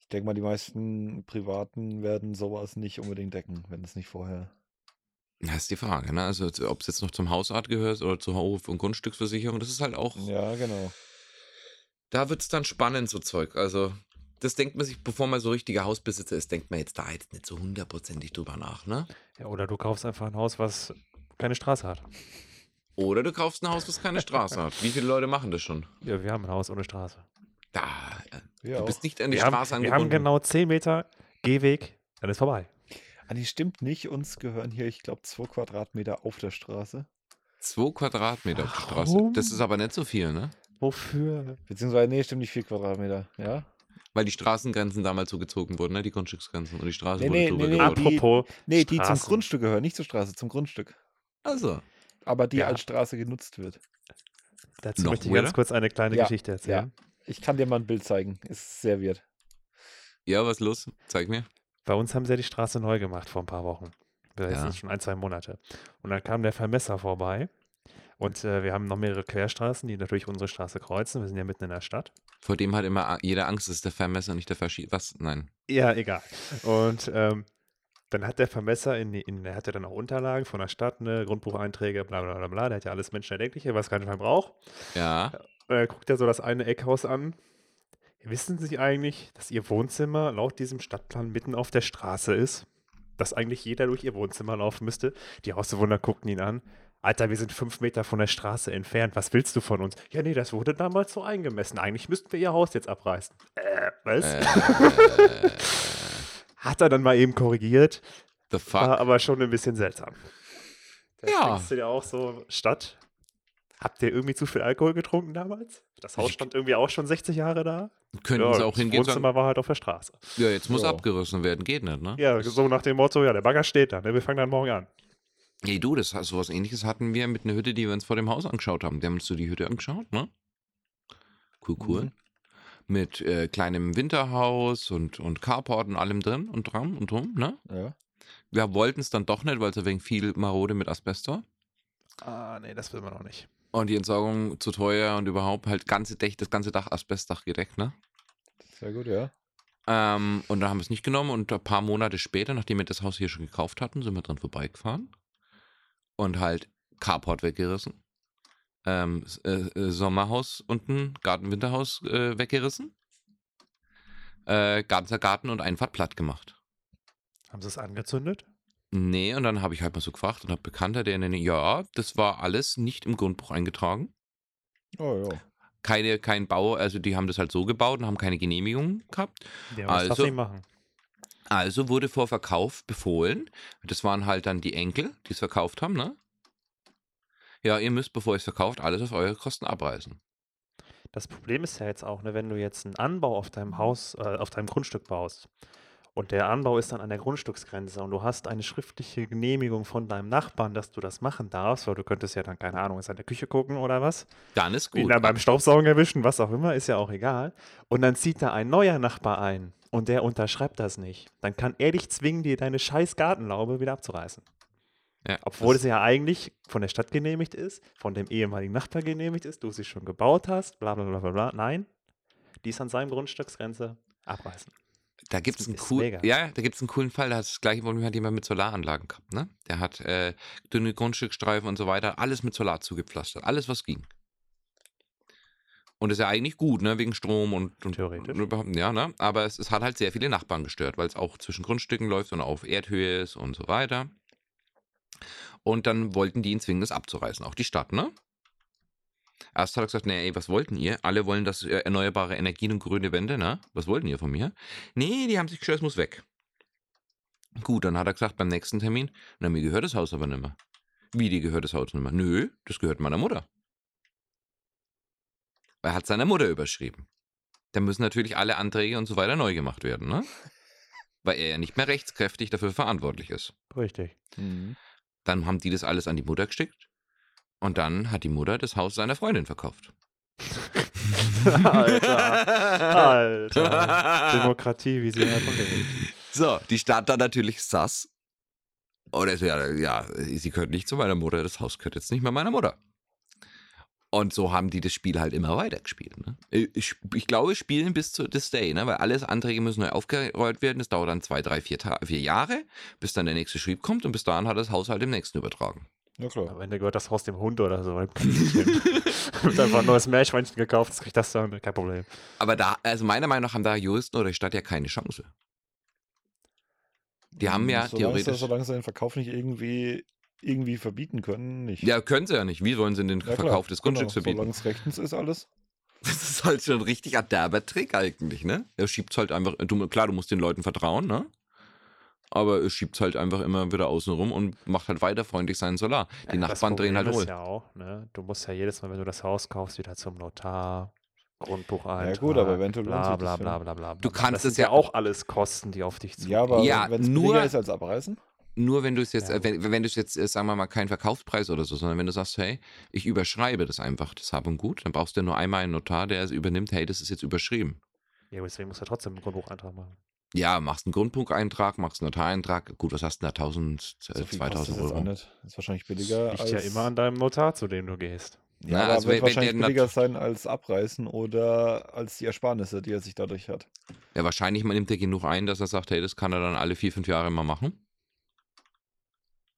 Ich denke mal, die meisten Privaten werden sowas nicht unbedingt decken, wenn es nicht vorher. Das ist die Frage, ne? Also ob es jetzt noch zum Hausart gehört oder zur Hof- und Grundstücksversicherung, das ist halt auch. Ja, genau. Da wird es dann spannend, so Zeug. Also, das denkt man sich, bevor man so richtiger Hausbesitzer ist, denkt man jetzt da jetzt nicht so hundertprozentig drüber nach, ne? Ja, oder du kaufst einfach ein Haus, was keine Straße hat. Oder du kaufst ein Haus, das keine Straße hat. Wie viele Leute machen das schon? Ja, wir haben ein Haus ohne Straße. Da, äh, Wir du bist auch. nicht an die Wir haben, Straße wir haben angebunden. genau 10 Meter Gehweg, dann ist vorbei. Ah, nee, stimmt nicht. Uns gehören hier, ich glaube, zwei Quadratmeter auf der Straße. Zwei Quadratmeter auf der Straße. Warum? Das ist aber nicht so viel, ne? Wofür? Beziehungsweise, nee, stimmt nicht, vier Quadratmeter. Ja? Weil die Straßengrenzen damals so gezogen wurden, ne? Die Grundstücksgrenzen. Und die Straße Nee, wurde nee, drüber nee, gebaut. die- Apropos, Nee, die zum Straßen. Grundstück gehören, nicht zur Straße, zum Grundstück. Also. Aber die Ja. als Straße genutzt wird. dazu Noch möchte ich ganz weirder? kurz eine kleine Ja, Geschichte erzählen. Ich kann dir mal ein Bild zeigen. Ist sehr weird. Ja, was los? Zeig mir. Bei uns haben sie ja die Straße neu gemacht vor ein paar Wochen. Das Ja. sind schon ein, zwei Monate. Und dann kam der Vermesser vorbei. Und äh, wir haben noch mehrere Querstraßen, die natürlich unsere Straße kreuzen. Wir sind ja mitten in der Stadt. Vor dem hat immer jeder Angst, ist der Vermesser, nicht der Verschie. Was? Nein. Ja, egal. Und ähm, dann hat der Vermesser, in, in, der hatte dann auch Unterlagen von der Stadt, ne, Grundbucheinträge, bla bla bla bla. Der hat ja alles Menschenerdenkliche, was kein Schwein braucht. Ja. Dann guckt er so das eine Eckhaus an. Wissen Sie eigentlich, dass Ihr Wohnzimmer laut diesem Stadtplan mitten auf der Straße ist? Dass eigentlich jeder durch Ihr Wohnzimmer laufen müsste? Die Hausbewohner guckten ihn an. Alter, wir sind fünf Meter von der Straße entfernt. Was willst du von uns? Ja, nee, das wurde damals so eingemessen. Eigentlich müssten wir Ihr Haus jetzt abreißen. Äh, was? Äh, Hat er dann mal eben korrigiert. the fuck? War aber schon ein bisschen seltsam. Da Ja. denkst du dir auch so, Stadt, habt ihr irgendwie zu viel Alkohol getrunken damals? Das Haus stand irgendwie auch schon 60 Jahre da. Könnten sie auch das hingehen sagen, Wohnzimmer war halt auf der Straße. ja, jetzt muss Ja. abgerissen werden. Geht nicht, ne? Ja, so nach dem Motto, ja, der Bagger steht da, ne? wir fangen dann morgen an. Ey, du, das sowas ähnliches hatten wir mit einer Hütte, die wir uns vor dem Haus angeschaut haben. Die haben uns so die Hütte angeschaut, ne? Cool, cool. Mhm. mit äh, kleinem Winterhaus und, und Carport und allem drin und dran und drum, ne? Ja. Wir wollten es dann doch nicht, weil es ein wenig viel marode mit Asbest war. Ah, nee, das will man auch nicht. Und die Entsorgung zu teuer und überhaupt halt ganze Dach, das ganze Dach Asbestdach gedeckt, ne? Sehr gut, ja. Ähm, und dann haben wir es nicht genommen und ein paar Monate später, nachdem wir das Haus hier schon gekauft hatten, sind wir dran vorbeigefahren und halt Carport weggerissen. Ähm, äh, äh, Sommerhaus unten, Garten-Winterhaus äh, weggerissen. Äh, ganzer Garten und Einfahrt platt gemacht. Haben sie es angezündet? Nee, und dann habe ich halt mal so gefragt und habe Bekannter, der nenne, ja, das war alles nicht im Grundbuch eingetragen. Oh ja. Keine, kein Bau, also die haben das halt so gebaut und haben keine Genehmigung gehabt. Ja, was darf Also- sie machen? Also wurde vor Verkauf befohlen. Das waren halt dann die Enkel, die es verkauft haben, ne? Ja, ihr müsst, bevor ihr es verkauft, alles auf eure Kosten abreißen. Das Problem ist ja jetzt auch, ne, wenn du jetzt einen Anbau auf deinem Haus, äh, auf deinem Grundstück baust und der Anbau ist dann an der Grundstücksgrenze und du hast eine schriftliche Genehmigung von deinem Nachbarn, dass du das machen darfst, weil du könntest ja dann, keine Ahnung, an der Küche gucken oder was, Dann ist ihn gut. dann beim Staubsaugen erwischen, was auch immer, ist ja auch egal. Und dann zieht da ein neuer Nachbar ein und der unterschreibt das nicht. Dann kann er dich zwingen, dir deine scheiß Gartenlaube wieder abzureißen. Ja, Obwohl es ja eigentlich von der Stadt genehmigt ist, von dem ehemaligen Nachbar genehmigt ist, du sie schon gebaut hast, bla bla bla bla bla. Nein, die ist an seinem Grundstücksgrenze abreißen. Da gibt es einen ist cool, mega. ja, da gibt's einen coolen Fall, da hat das gleiche Problem hat jemand mit Solaranlagen gehabt, ne? Der hat äh, dünne Grundstückstreifen und so weiter, alles mit Solar zugepflastert, alles was ging. Und ist ja eigentlich gut, ne, wegen Strom und, und Theoretisch. Und überhaupt, ja, ne? Aber es, es hat halt sehr viele Nachbarn gestört, weil es auch zwischen Grundstücken läuft und auf Erdhöhe ist und so weiter. Und dann wollten die ihn zwingen, das abzureißen, auch die Stadt, ne? Erst hat er gesagt, nee, ey, was wollten ihr? Alle wollen das äh, erneuerbare Energien und grüne Wände, ne? Was wollten ihr von mir? Nee, die haben sich geschwört, es muss weg. Gut, dann hat er gesagt, beim nächsten Termin, na, mir gehört das Haus aber nicht mehr. Wie, dir gehört das Haus nicht mehr? Nö, das gehört meiner Mutter. Er hat seiner Mutter überschrieben. Dann müssen natürlich alle Anträge und so weiter neu gemacht werden, ne? Weil er ja nicht mehr rechtskräftig dafür verantwortlich ist. Richtig. Mhm. Dann haben die das alles an die Mutter geschickt. Und dann hat die Mutter das Haus seiner Freundin verkauft. Alter. Alter. Demokratie, wie sie einfach. So, die Stadt dann natürlich sass. Und so, ja, ja, sie gehört nicht zu meiner Mutter, das Haus gehört jetzt nicht mehr meiner Mutter. Und so haben die das Spiel halt immer weitergespielt. Ne? Ich, ich glaube, spielen bis zu this day, ne? weil alles Anträge müssen neu aufgerollt werden. Das dauert dann zwei, drei, vier, Ta vier Jahre, bis dann der nächste Schrieb kommt und bis dahin hat das Haus halt dem nächsten übertragen. Ja, klar. Am Ende gehört das Haus dem Hund oder so. Wird einfach ein neues Meerschweinchen gekauft, das kriegt das dann, kein Problem. Aber da, also meiner Meinung nach haben da Juristen oder die Stadt ja keine Chance. Die haben ja Solange sie- theoretisch. Solange sie den Verkauf nicht irgendwie, irgendwie verbieten können, nicht. Ja, können sie ja nicht. Wie wollen sie den Ja. Verkauf des Grundstücks genau. verbieten? Solange es rechtens ist, alles. Das ist halt schon ein richtig derber Trick eigentlich, ne? Er schiebt halt einfach, du, klar, du musst den Leuten vertrauen, ne? Aber er schiebt halt einfach immer wieder außen rum und macht halt weiter freundlich seinen Solar. Die Ja, Nachbarn drehen halt ist ja auch, ne? Du musst ja jedes Mal, wenn du das Haus kaufst, wieder zum Notar, Grundbucheintrag. gut, aber eventuell bla bla bla ja. bla bla. Du kannst es ja- ja auch alles Kosten, die auf dich zukommen. Ja, aber Ja, wenn es nur- ist als abreißen, Nur wenn du es jetzt, Ja, äh, wenn, wenn du es jetzt, äh, sagen wir mal, keinen Verkaufspreis oder so, sondern wenn du sagst, hey, ich überschreibe das einfach, das Hab und Gut, dann brauchst du nur einmal einen Notar, der es übernimmt, hey, das ist jetzt überschrieben. Ja, aber deswegen musst du trotzdem einen Grundbucheintrag machen. Ja, machst einen Grundbucheintrag, machst einen Notareintrag. Gut, was hast du da? 1000, so äh, kostet 2000 es jetzt auch Euro. nicht. Ist wahrscheinlich billiger Liegt als... ja immer an deinem Notar, zu dem du gehst. Ja, Na, aber also wird wenn- wenn wahrscheinlich nat- billiger sein als abreißen oder als die Ersparnisse, die er sich dadurch hat. Ja, wahrscheinlich nimmt er genug ein, dass er sagt, hey, das kann er dann alle vier, fünf Jahre mal machen.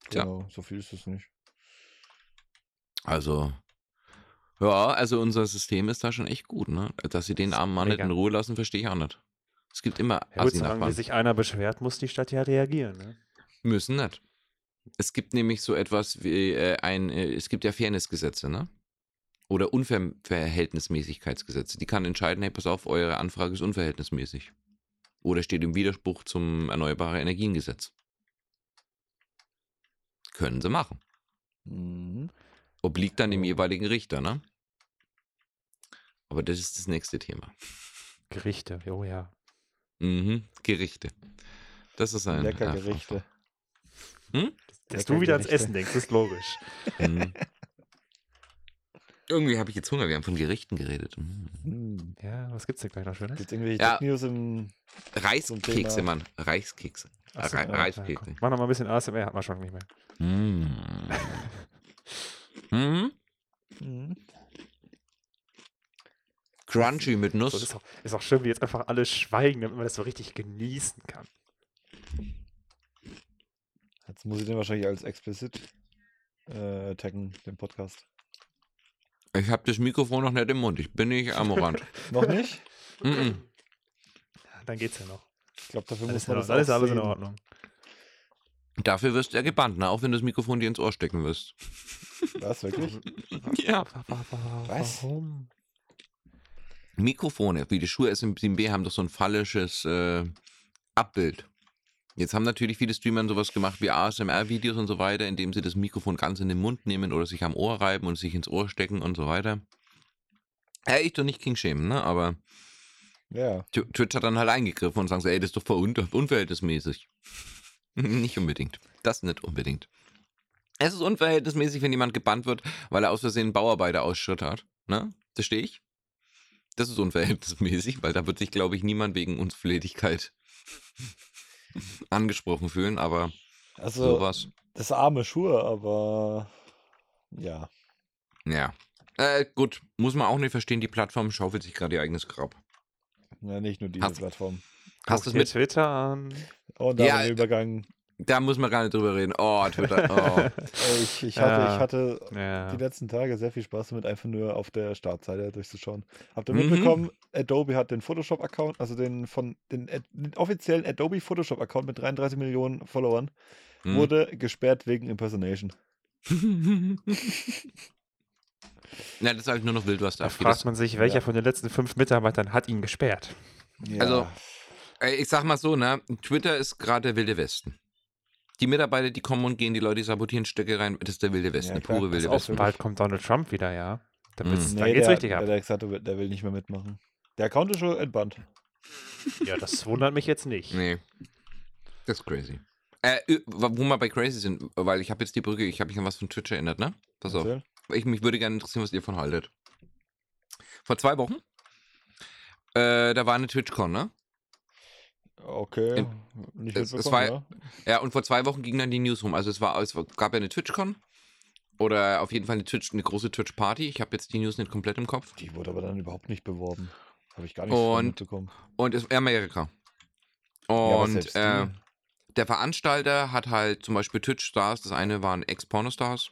Tja. Genau, so viel ist es nicht. Also, ja, also unser System ist da schon echt gut, ne? Dass sie den armen Mann nicht in Ruhe lassen, verstehe ich auch nicht. Es gibt immer Ja, gut, solange sich einer beschwert, muss die Stadt ja reagieren. Ne? Müssen nicht. Es gibt nämlich so etwas wie äh, ein, äh, es gibt ja Fairnessgesetze, ne? Oder Unverhältnismäßigkeitsgesetze. Die kann entscheiden, hey, pass auf, eure Anfrage ist unverhältnismäßig. Oder steht im Widerspruch zum Erneuerbare Energiengesetz. Können sie machen. Mhm. Obliegt dann dem jeweiligen Richter, ne? Aber das ist das nächste Thema. Gerichte, oh ja. Mhm. Gerichte. Das ist ein. Lecker Gerichte. Dass Lecker du wieder ans. Essen denkst, ist logisch. Mhm. Irgendwie habe ich jetzt Hunger. Wir haben von Gerichten geredet. Mm. Hm. Ja, was gibt's denn gleich noch Schönes? Gibt irgendwelche Ja. News im. Reiskekse, Mann. Reiskekse. So, Re ja, Reiskekse. Mach noch mal ein bisschen ASMR, hat man schon nicht mehr. Mm. Mhm. Crunchy mit So, Nuss. ist, auch, ist auch schön, wie jetzt einfach alle schweigen, damit man das so richtig genießen kann. Jetzt muss ich den wahrscheinlich als explicit äh, taggen, den Podcast. Ich habe das Mikrofon noch nicht im Mund. Ich bin nicht amorant. Noch nicht? Mhm. Dann geht's ja noch. Ich glaube, dafür Dann muss man das auch alles in. Ordnung. Dafür wirst du ja gebannt, ne? auch wenn du das Mikrofon dir ins Ohr stecken wirst. Was, wirklich? Ja. Was? Warum? Mikrofone, wie die Schuhe SM7B, haben doch so ein phallisches äh, Abbild. Jetzt haben natürlich viele Streamer sowas gemacht wie ASMR-Videos und so weiter, indem sie das Mikrofon ganz in den Mund nehmen oder sich am Ohr reiben und sich ins Ohr stecken und so weiter. Ja, ich doch nicht King schämen, ne? Aber Ja. Tw- Twitch hat dann halt eingegriffen und sagen so, ey, das ist doch un unverhältnismäßig. nicht unbedingt. Das nicht unbedingt. Es ist unverhältnismäßig, wenn jemand gebannt wird, weil er aus Versehen einen Bauarbeiterausschritt hat. Ne? Das stehe ich. Das ist unverhältnismäßig, weil da wird sich, glaube ich, niemand wegen Unflätigkeit angesprochen fühlen, aber Also, sowas. das arme Schuhe, aber ja. Ja. Äh, gut, muss man auch nicht verstehen, die Plattform schaufelt sich gerade ihr eigenes Grab. ja nicht nur diese Hast- Plattform. Hast du es mit? Twitter an. Und da Ja, ja, Übergang. Da muss man gar nicht drüber reden. Oh, Twitter. Oh. Ich, ich hatte, Ja. ich hatte Ja. die letzten Tage sehr viel Spaß damit, einfach nur auf der Startseite durchzuschauen. Habt ihr Mhm. mitbekommen, Adobe hat den Photoshop-Account, also den von den, den offiziellen Adobe Photoshop-Account mit 33 Millionen Followern, Hm. wurde gesperrt wegen Impersonation. Na, das ist halt nur noch wild, was da Da fragt man sich, welcher ja. von den letzten fünf Mitarbeitern hat ihn gesperrt? Also, Ich sag mal so, ne? Twitter ist gerade der wilde Westen. Die Mitarbeiter, die kommen und gehen, die Leute, die sabotieren Stöcke rein, das ist der wilde Westen, Ja, der pure wilde Westen. Bald kommt Donald Trump wieder, ja. Dann, Mhm. nee, geht's der, richtig ab. der, hat gesagt, der will- nicht mehr mitmachen. Der Account ist schon entbannt. Ja, das wundert mich jetzt nicht. Nee. Das ist crazy. Äh, wo wir bei crazy sind, weil ich habe jetzt die Brücke, ich habe mich an was von Twitch erinnert, ne? Pass auf. Erzähl. Ich, mich würde gerne interessieren, was ihr von haltet. Vor zwei Wochen, äh, da war eine TwitchCon, ne? Okay. In- nicht es- es war- ja. Ja, und vor zwei Wochen ging dann die News rum. Also es war, es gab ja eine TwitchCon oder auf jeden Fall eine, Twitch, eine große Twitch-Party. Ich habe jetzt die News nicht komplett im Kopf. Die wurde aber dann überhaupt nicht beworben. Habe ich gar nicht Und- mitbekommen. Und es Amerika. Ja, Und selbst äh, der Veranstalter hat halt zum Beispiel Twitch-Stars, das eine waren Ex-Pornostars,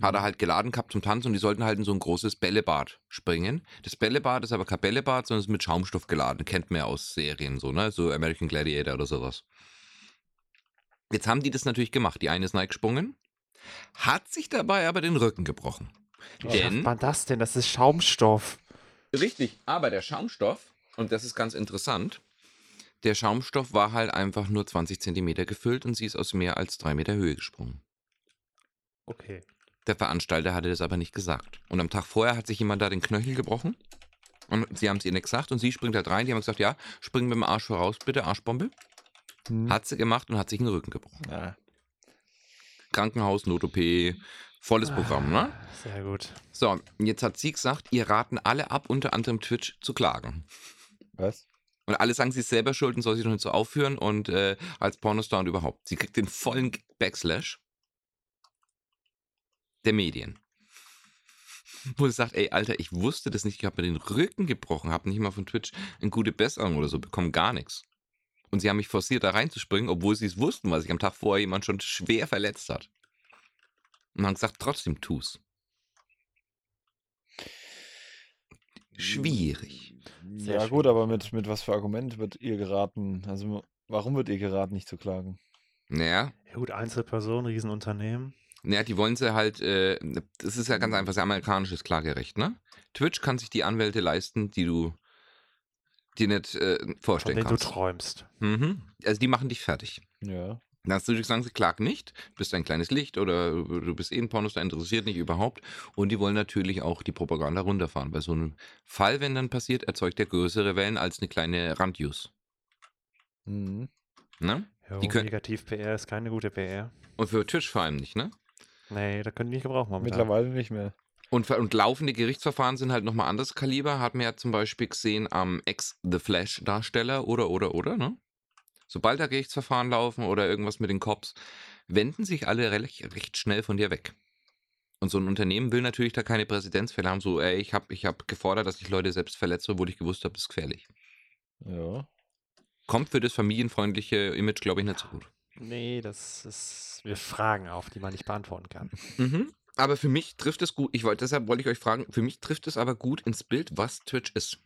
hat Mhm. er halt geladen gehabt zum Tanzen und die sollten halt in so ein großes Bällebad springen. Das Bällebad ist aber kein Bällebad, sondern ist mit Schaumstoff geladen. Kennt man ja aus Serien so, ne? So American Gladiator oder sowas. Jetzt haben die das natürlich gemacht. Die eine ist gesprungen, hat sich dabei aber den Rücken gebrochen. Wie schafft Denn, man das denn? Das ist Schaumstoff. richtig, aber der Schaumstoff, und das ist ganz interessant, der Schaumstoff war halt einfach nur 20 Zentimeter gefüllt und sie ist aus mehr als drei Meter Höhe gesprungen. Okay. Der Veranstalter hatte das aber nicht gesagt. Und am Tag vorher hat sich jemand da den Knöchel gebrochen. Und sie haben es ihr nicht gesagt. Und sie springt halt rein. Die haben gesagt, ja, spring mit dem Arsch voraus, bitte, Arschbombe. Hm. Hat sie gemacht und hat sich den Rücken gebrochen. Ja. Krankenhaus, Not-OP, volles Programm, ne? Sehr gut. So, jetzt hat sie gesagt, ihr raten alle ab, unter anderem Twitch zu klagen. Was? Und alle sagen, sie ist selber schuld und soll sich doch nicht so aufführen und äh, als Pornostar und überhaupt. Sie kriegt den vollen Backslash der Medien. Wo sie sagt, ey, Alter, ich wusste das nicht, ich habe mir den Rücken gebrochen, habe nicht mal von Twitch eine gute Besserung oder so bekommen, gar nichts. Und sie haben mich forciert, da reinzuspringen, obwohl sie es wussten, weil sich am Tag vorher jemand schon schwer verletzt hat. Und haben gesagt, trotzdem tu's. Schwierig. Sehr ja, schön. gut, aber mit, mit was für Argument wird ihr geraten? Also, warum wird ihr geraten, nicht zu klagen? Naja, Ja, gut, Einzelpersonen, Riesenunternehmen. Naja, die wollen sie halt, äh, das ist ja ganz einfach, das ist ja amerikanisches Klagerecht, ne? Twitch kann sich die Anwälte leisten, die du dir nicht äh, Von vorstellen denen du kannst. träumst. Mhm. Also die machen dich fertig. Ja. Dann hast du natürlich sagen, sie klagen nicht, du bist ein kleines Licht oder du bist eh ein Pornostar, interessiert nicht überhaupt. Und die wollen natürlich auch die Propaganda runterfahren. Bei so einem Fall, wenn dann passiert, erzeugt der größere Wellen als eine kleine Randnews. Mhm. Ne? Die können- Negativ-PR ist keine gute PR. Und für Twitch vor allem nicht, ne? Nee, da können die nicht gebrauchen momentan. Mittlerweile nicht mehr. Und, und laufende Gerichtsverfahren sind halt nochmal anderes Kaliber. Hat man ja zum Beispiel gesehen am Ex-The Flash-Darsteller oder, oder, oder, ne? Sobald da Gerichtsverfahren laufen oder irgendwas mit den Cops, wenden sich alle recht, recht schnell von dir weg. Und so ein Unternehmen will natürlich da keine Präzedenzfälle haben, so, ey, ich habe ich hab gefordert, dass ich Leute selbst verletze, obwohl ich gewusst habe, das ist gefährlich. Ja. Kommt für das familienfreundliche Image, glaube ich, nicht so gut. Nee, das ist. Wir Fragen auf, die man nicht beantworten kann. Mhm. Aber für mich trifft es gut, ich wollte, deshalb wollte ich euch fragen, für mich trifft es aber gut ins Bild, was Twitch ist.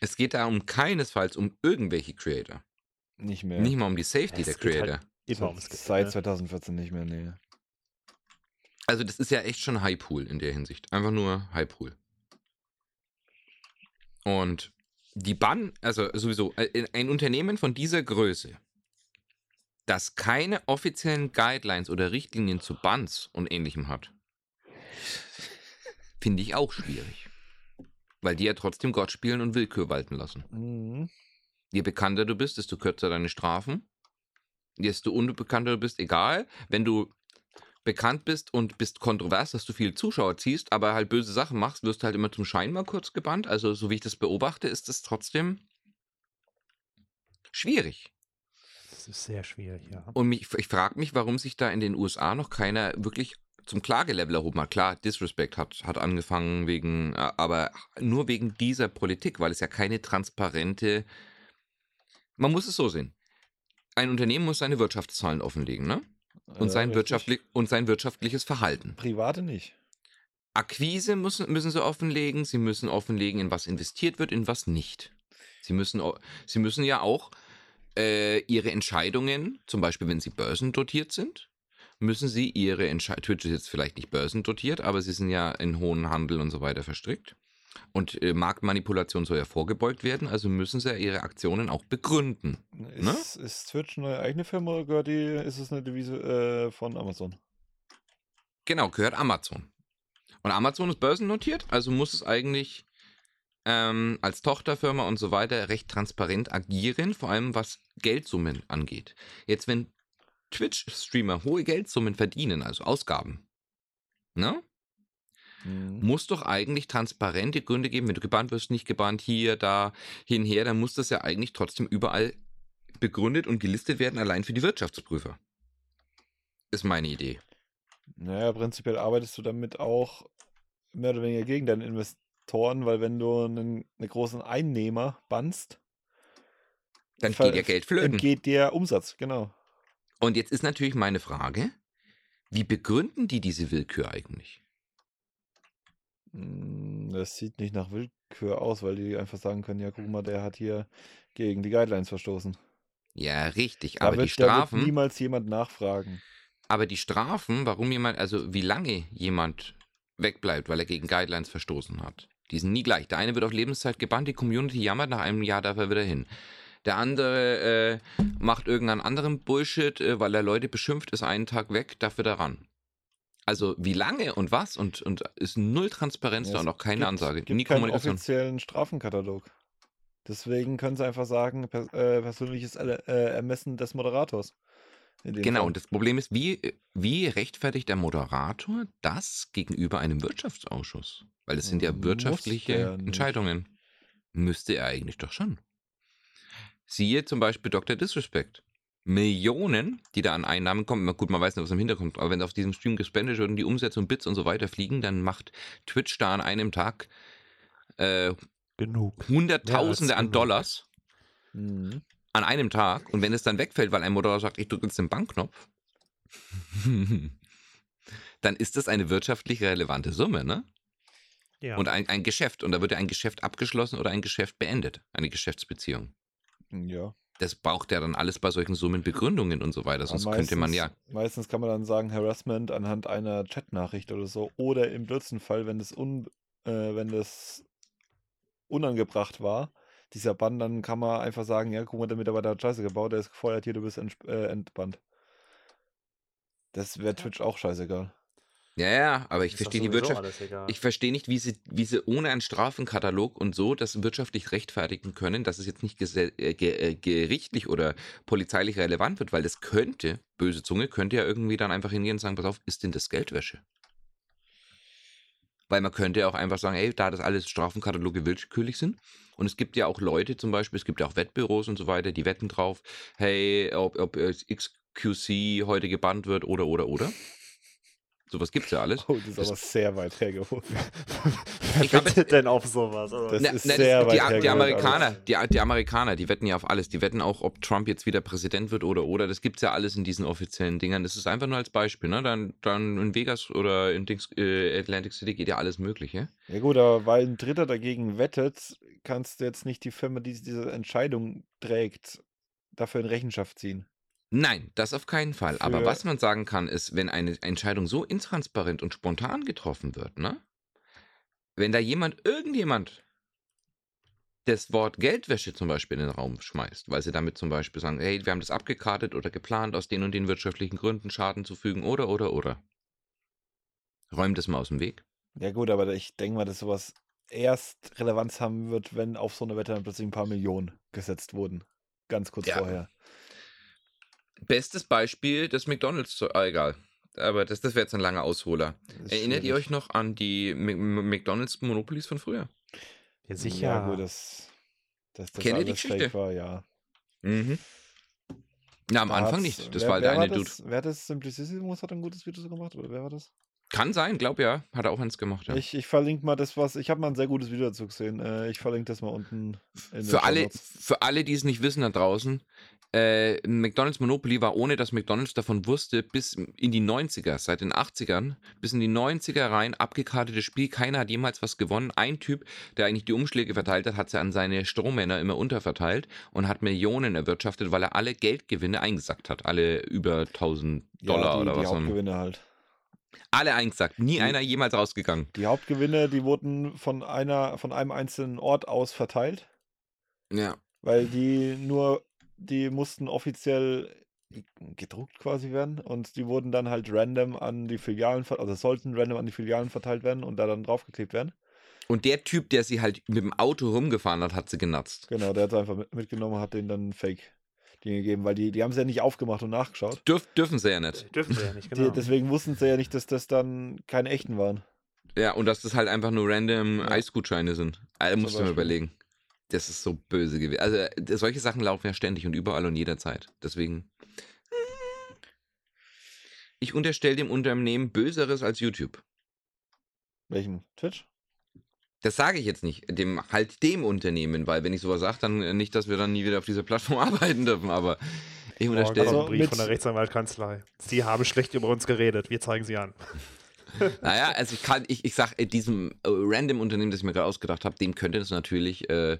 Es geht da um keinesfalls um irgendwelche Creator. Nicht mehr. Nicht mal um die Safety Es der geht halt Creator. Ums Geld, Seit ne? 2014 nicht mehr, nee. Also das ist ja echt schon Highpool in der Hinsicht. Einfach nur Highpool. Und die Bann, also sowieso, äh, ein Unternehmen von dieser Größe, das keine offiziellen Guidelines oder Richtlinien zu Bans und ähnlichem hat, finde ich auch schwierig. Weil die ja trotzdem Gott spielen und Willkür walten lassen. Mhm. Je bekannter du bist, desto kürzer deine Strafen. Desto unbekannter du bist, egal. Wenn du bekannt bist und bist kontrovers, dass du viele Zuschauer ziehst, aber halt böse Sachen machst, wirst du halt immer zum Schein mal kurz gebannt. Also, so wie ich das beobachte, ist es trotzdem schwierig. Das ist sehr schwierig, ja. Und mich, ich frage mich, warum sich da in den USA noch keiner wirklich zum Klagelevel erhoben hat. Klar, Disrespect hat, hat angefangen wegen, äh, aber nur wegen dieser Politik, weil es ja keine transparente. Man muss es so sehen. Ein Unternehmen muss seine Wirtschaftszahlen offenlegen, ne? Und, Äh, sein, richtig. wirtschaftlich, und sein wirtschaftliches Verhalten. Private nicht. Akquise müssen, müssen sie offenlegen, sie müssen offenlegen, in was investiert wird, in was nicht. Sie müssen, sie müssen ja auch äh, ihre Entscheidungen, zum Beispiel wenn sie börsendotiert sind, müssen sie ihre Entscheidungen, Twitch ist jetzt vielleicht nicht börsendotiert, aber sie sind ja in hohen Handel und so weiter verstrickt. Und äh, Marktmanipulation soll ja vorgebeugt werden, also müssen sie ja ihre Aktionen auch begründen. Ist, ist Twitch eine eigene Firma oder gehört die, ist es eine Devise äh, von Amazon? Genau, gehört Amazon. Und Amazon ist börsennotiert, also muss es eigentlich ähm, als Tochterfirma und so weiter recht transparent agieren, vor allem was Geldsummen angeht. Jetzt, wenn Twitch-Streamer hohe Geldsummen verdienen, also Ausgaben, ne? Mhm. muss doch eigentlich transparente Gründe geben, wenn du gebannt wirst, nicht gebannt, hier, da, hinher, dann muss das ja eigentlich trotzdem überall begründet und gelistet werden, allein für die Wirtschaftsprüfer. Ist meine Idee. Naja, prinzipiell arbeitest du damit auch mehr oder weniger gegen deine Investoren, weil wenn du einen, einen großen Einnehmer bannst, Dann geht ja Geld flöten. entgeht der Umsatz, genau. Und jetzt ist natürlich meine Frage, wie begründen die diese Willkür eigentlich? Mm, Das sieht nicht nach Willkür aus, weil die einfach sagen können, ja, guck mal, der hat hier gegen die Guidelines verstoßen. Ja, richtig, Da aber wird, die da wird Strafen, niemals jemand nachfragen. aber die Strafen, warum jemand, also wie lange jemand wegbleibt, weil er gegen Guidelines verstoßen hat, die sind nie gleich. Der eine wird auf Lebenszeit gebannt, die Community jammert, nach einem Jahr darf er wieder hin. Der andere äh, macht irgendeinen anderen Bullshit, äh, weil er Leute beschimpft, ist einen Tag weg, darf wieder ran. Also wie lange und was und, und ist null Transparenz Ja, da und auch keine gibt, Ansage, gibt nie keinen Kommunikation. offiziellen Strafenkatalog. Deswegen können sie einfach sagen, per, äh, persönliches äh, Ermessen des Moderators. Genau, Fall. und das Problem ist, wie, wie rechtfertigt der Moderator das gegenüber einem Wirtschaftsausschuss? Weil das sind ja wirtschaftliche. Entscheidungen. Müsste er eigentlich doch schon. Siehe zum Beispiel Dr. Disrespect. Millionen, die da an Einnahmen kommen. Gut, man weiß nicht, was im Hintergrund kommt, aber wenn auf diesem Stream gespendet wird und die Umsätze und Bits und so weiter fliegen, dann macht Twitch da an einem Tag äh, Genug. Hunderttausende an genug. Dollars Mhm. An einem Tag und wenn es dann wegfällt, weil ein Moderator sagt, ich drücke jetzt den Bankknopf, dann ist das eine wirtschaftlich relevante Summe, ne? Ja. Und ein, ein Geschäft. Und da wird ja ein Geschäft abgeschlossen oder ein Geschäft beendet. Eine Geschäftsbeziehung. Ja. Das braucht ja dann alles bei solchen Summen Begründungen und so weiter. Sonst Aber könnte man ja. Meistens kann man dann sagen, Harassment anhand einer Chatnachricht oder so. Oder im blödsten Fall, wenn das, un, äh, wenn das unangebracht war, dieser Bann, dann kann man einfach sagen, ja, guck mal, der Mitarbeiter hat Scheiße gebaut, der ist gefeuert, hier, du bist entsp- äh, entbannt. Das wäre Twitch auch scheißegal. Ja, ja, aber ich verstehe die Wirtschaft. Ich verstehe nicht, wie sie, wie sie ohne einen Strafenkatalog und so das wirtschaftlich rechtfertigen können, dass es jetzt nicht äh, ge äh, gerichtlich oder polizeilich relevant wird, weil das könnte, böse Zunge, könnte ja irgendwie dann einfach hingehen und sagen, pass auf, ist denn das Geldwäsche? Weil man könnte ja auch einfach sagen, hey, da das alles Strafenkataloge willkürlich sind. Und es gibt ja auch Leute zum Beispiel, es gibt ja auch Wettbüros und so weiter, die wetten drauf, hey, ob, ob XQC heute gebannt wird oder, oder, oder. Sowas gibt's ja alles. Oh, das ist aber sehr weit hergeholt. Wer Ich hab wettet denn auf sowas? Das Oder? Na, ist na, sehr die, weit die hergeholt Amerikaner, die, die Amerikaner, die wetten ja auf alles. Die wetten auch, ob Trump jetzt wieder Präsident wird oder oder. Das gibt's ja alles in diesen offiziellen Dingern. Das ist einfach nur als Beispiel. Ne? Dann, dann in Vegas oder in Dings, äh, Atlantic City geht ja alles Mögliche. Ja gut, aber weil ein Dritter dagegen wettet, kannst du jetzt nicht die Firma, die diese Entscheidung trägt, dafür in Rechenschaft ziehen. Nein, das auf keinen Fall. Aber was man sagen kann, ist, wenn eine Entscheidung so intransparent und spontan getroffen wird, ne? Wenn da jemand, irgendjemand das Wort Geldwäsche zum Beispiel in den Raum schmeißt, weil sie damit zum Beispiel sagen, hey, wir haben das abgekartet oder geplant, aus den und den wirtschaftlichen Gründen Schaden zu fügen oder, oder, oder. Räum das mal aus dem Weg. Ja gut, aber ich denke mal, dass sowas erst Relevanz haben wird, wenn auf so eine Wette dann plötzlich ein paar Millionen gesetzt wurden. Ganz kurz Ja. vorher. Bestes Beispiel, das McDonalds, ah, egal. Aber das, das wäre jetzt ein langer Ausholer. Das Erinnert ihr euch noch an die McDonalds Monopolies von früher? Ja, sicher. Ja gut, das, dass das Kennt ihr die Geschichte? war, ja. Mhm. Na, am Da Anfang nicht. Das wer, war der eine war Dude. das, Wer hat das Simplicissimus hat ein gutes Video so gemacht, oder wer war das? Kann sein, glaub ja. Hat er auch eins gemacht, ja. Ich, ich verlinke mal das, was. Ich habe mal ein sehr gutes Video dazu gesehen. Äh, ich verlinke das mal unten Für alle, Shownotes. für alle, die es nicht wissen da draußen, äh, McDonalds Monopoly war, ohne dass McDonalds davon wusste, bis in die 90er, seit den 80ern, bis in die 90er rein, abgekartetes Spiel. Keiner hat jemals was gewonnen. Ein Typ, der eigentlich die Umschläge verteilt hat, hat sie an seine Strohmänner immer unterverteilt und hat Millionen erwirtschaftet, weil er alle Geldgewinne eingesackt hat. Alle über 1000 Dollar ja, die, oder die was. auch immer. Hauptgewinne halt. Alle eingesackt. Nie Die- einer jemals rausgegangen. Die Hauptgewinne, die wurden von einer, von einem einzelnen Ort aus verteilt, Ja. weil die nur, die mussten offiziell gedruckt quasi werden und die wurden dann halt random an die Filialen, also sollten random an die Filialen verteilt werden und da dann draufgeklebt werden. Und der Typ, der sie halt mit dem Auto rumgefahren hat, hat sie genatzt. Genau, der hat es einfach mit- mitgenommen, hat denen dann Fake Dinge gegeben, weil die, die haben es ja nicht aufgemacht und nachgeschaut. Dürf, dürfen sie ja nicht. Dürfen sie ja nicht, Die, genau. deswegen wussten sie ja nicht, dass das dann keine echten waren. Ja, und dass das halt einfach nur random Ja. Eisgutscheine sind. Also, musst du mir überlegen. Das ist so böse gewesen. Also, äh, solche Sachen laufen ja ständig und überall und jederzeit. Deswegen. Ich unterstelle dem Unternehmen Böseres als YouTube. Welchem? Twitch? Das sage ich jetzt nicht, dem halt dem Unternehmen, weil wenn ich sowas sage, dann äh, nicht, dass wir dann nie wieder auf dieser Plattform arbeiten dürfen, aber ich unterstelle. kommt Also ein Brief von der Rechtsanwaltkanzlei. Sie haben schlecht über uns geredet. Wir zeigen sie an. Naja, also ich kann, ich, ich sag, diesem äh, random Unternehmen, das ich mir gerade ausgedacht habe, dem könnte das natürlich, äh,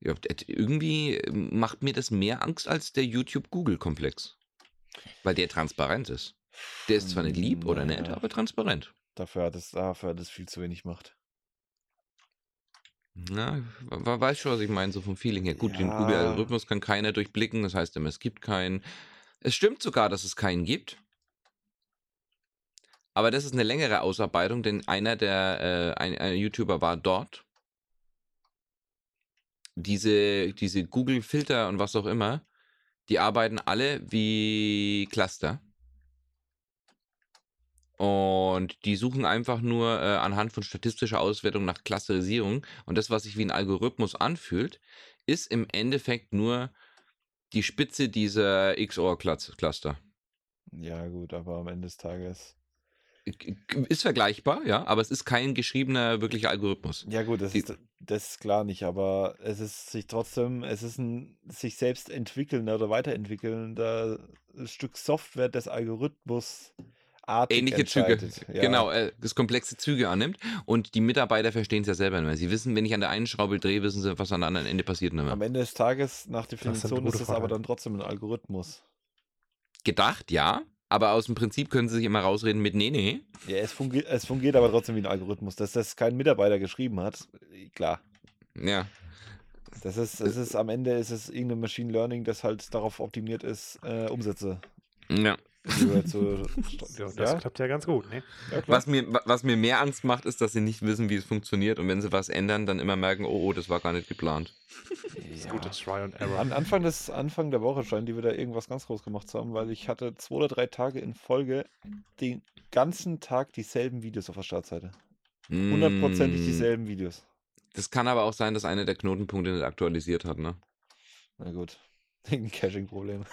irgendwie äh, macht mir das mehr Angst als der YouTube-Google-Komplex. Weil der transparent ist. Der ist zwar nicht lieb oder nett, aber transparent. Dafür hat es, dafür hat es viel zu wenig Macht. Na, we- weiß schon, was ich meine, so vom Feeling her. Gut, den Ja. Google-Algorithmus kann keiner durchblicken, das heißt immer, es gibt keinen. Es stimmt sogar, dass es keinen gibt. Aber das ist eine längere Ausarbeitung, denn einer der äh, ein, ein YouTuber war dort. Diese, diese Google-Filter und was auch immer, die arbeiten alle wie Cluster. Und die suchen einfach nur äh, anhand von statistischer Auswertung nach Clusterisierung. Und das, was sich wie ein Algorithmus anfühlt, ist im Endeffekt nur die Spitze dieser XOR-Cluster. Ja, gut, aber am Ende des Tages. Ist vergleichbar, ja, aber es ist kein geschriebener wirklicher Algorithmus. Ja, gut, das Die- ist, das ist klar nicht, aber es ist sich trotzdem, es ist ein sich selbst entwickelnder oder weiterentwickelnder Stück Software des Algorithmus artig Ähnliche Züge. Ja. genau, äh, das komplexe Züge annimmt. Und die Mitarbeiter verstehen es ja selber nicht mehr. Sie wissen, wenn ich an der einen Schraube drehe, wissen sie, was am anderen Ende passiert nicht mehr. Am Ende des Tages, nach Definition, gute ist es aber dann trotzdem ein Algorithmus. Gedacht, ja, aber aus dem Prinzip können sie sich immer rausreden mit nee, nee. Ja, es, fungi es fungiert aber trotzdem wie ein Algorithmus. Dass das kein Mitarbeiter geschrieben hat, äh, klar. Ja, Das ist, es ist am Ende ist es irgendein Machine Learning, das halt darauf optimiert ist, äh, Umsätze ja. Über zu. Ja, das klappt ja ganz gut. Ne? ja. Was mir, wa- was mir mehr Angst macht, ist, dass sie nicht wissen, wie es funktioniert und wenn sie was ändern, dann immer merken, oh, oh, das war gar nicht geplant. Das ist Ja. gutes Try and Error. An Anfang, des, Anfang der Woche scheinen die wieder irgendwas ganz groß gemacht zu haben, weil ich hatte zwei oder drei Tage in Folge den ganzen Tag dieselben Videos auf der Startseite. hundertprozentig Mm, dieselben Videos. Das kann aber auch sein, dass einer der Knotenpunkte nicht aktualisiert hat, ne? Na gut. Ein Caching-Problem.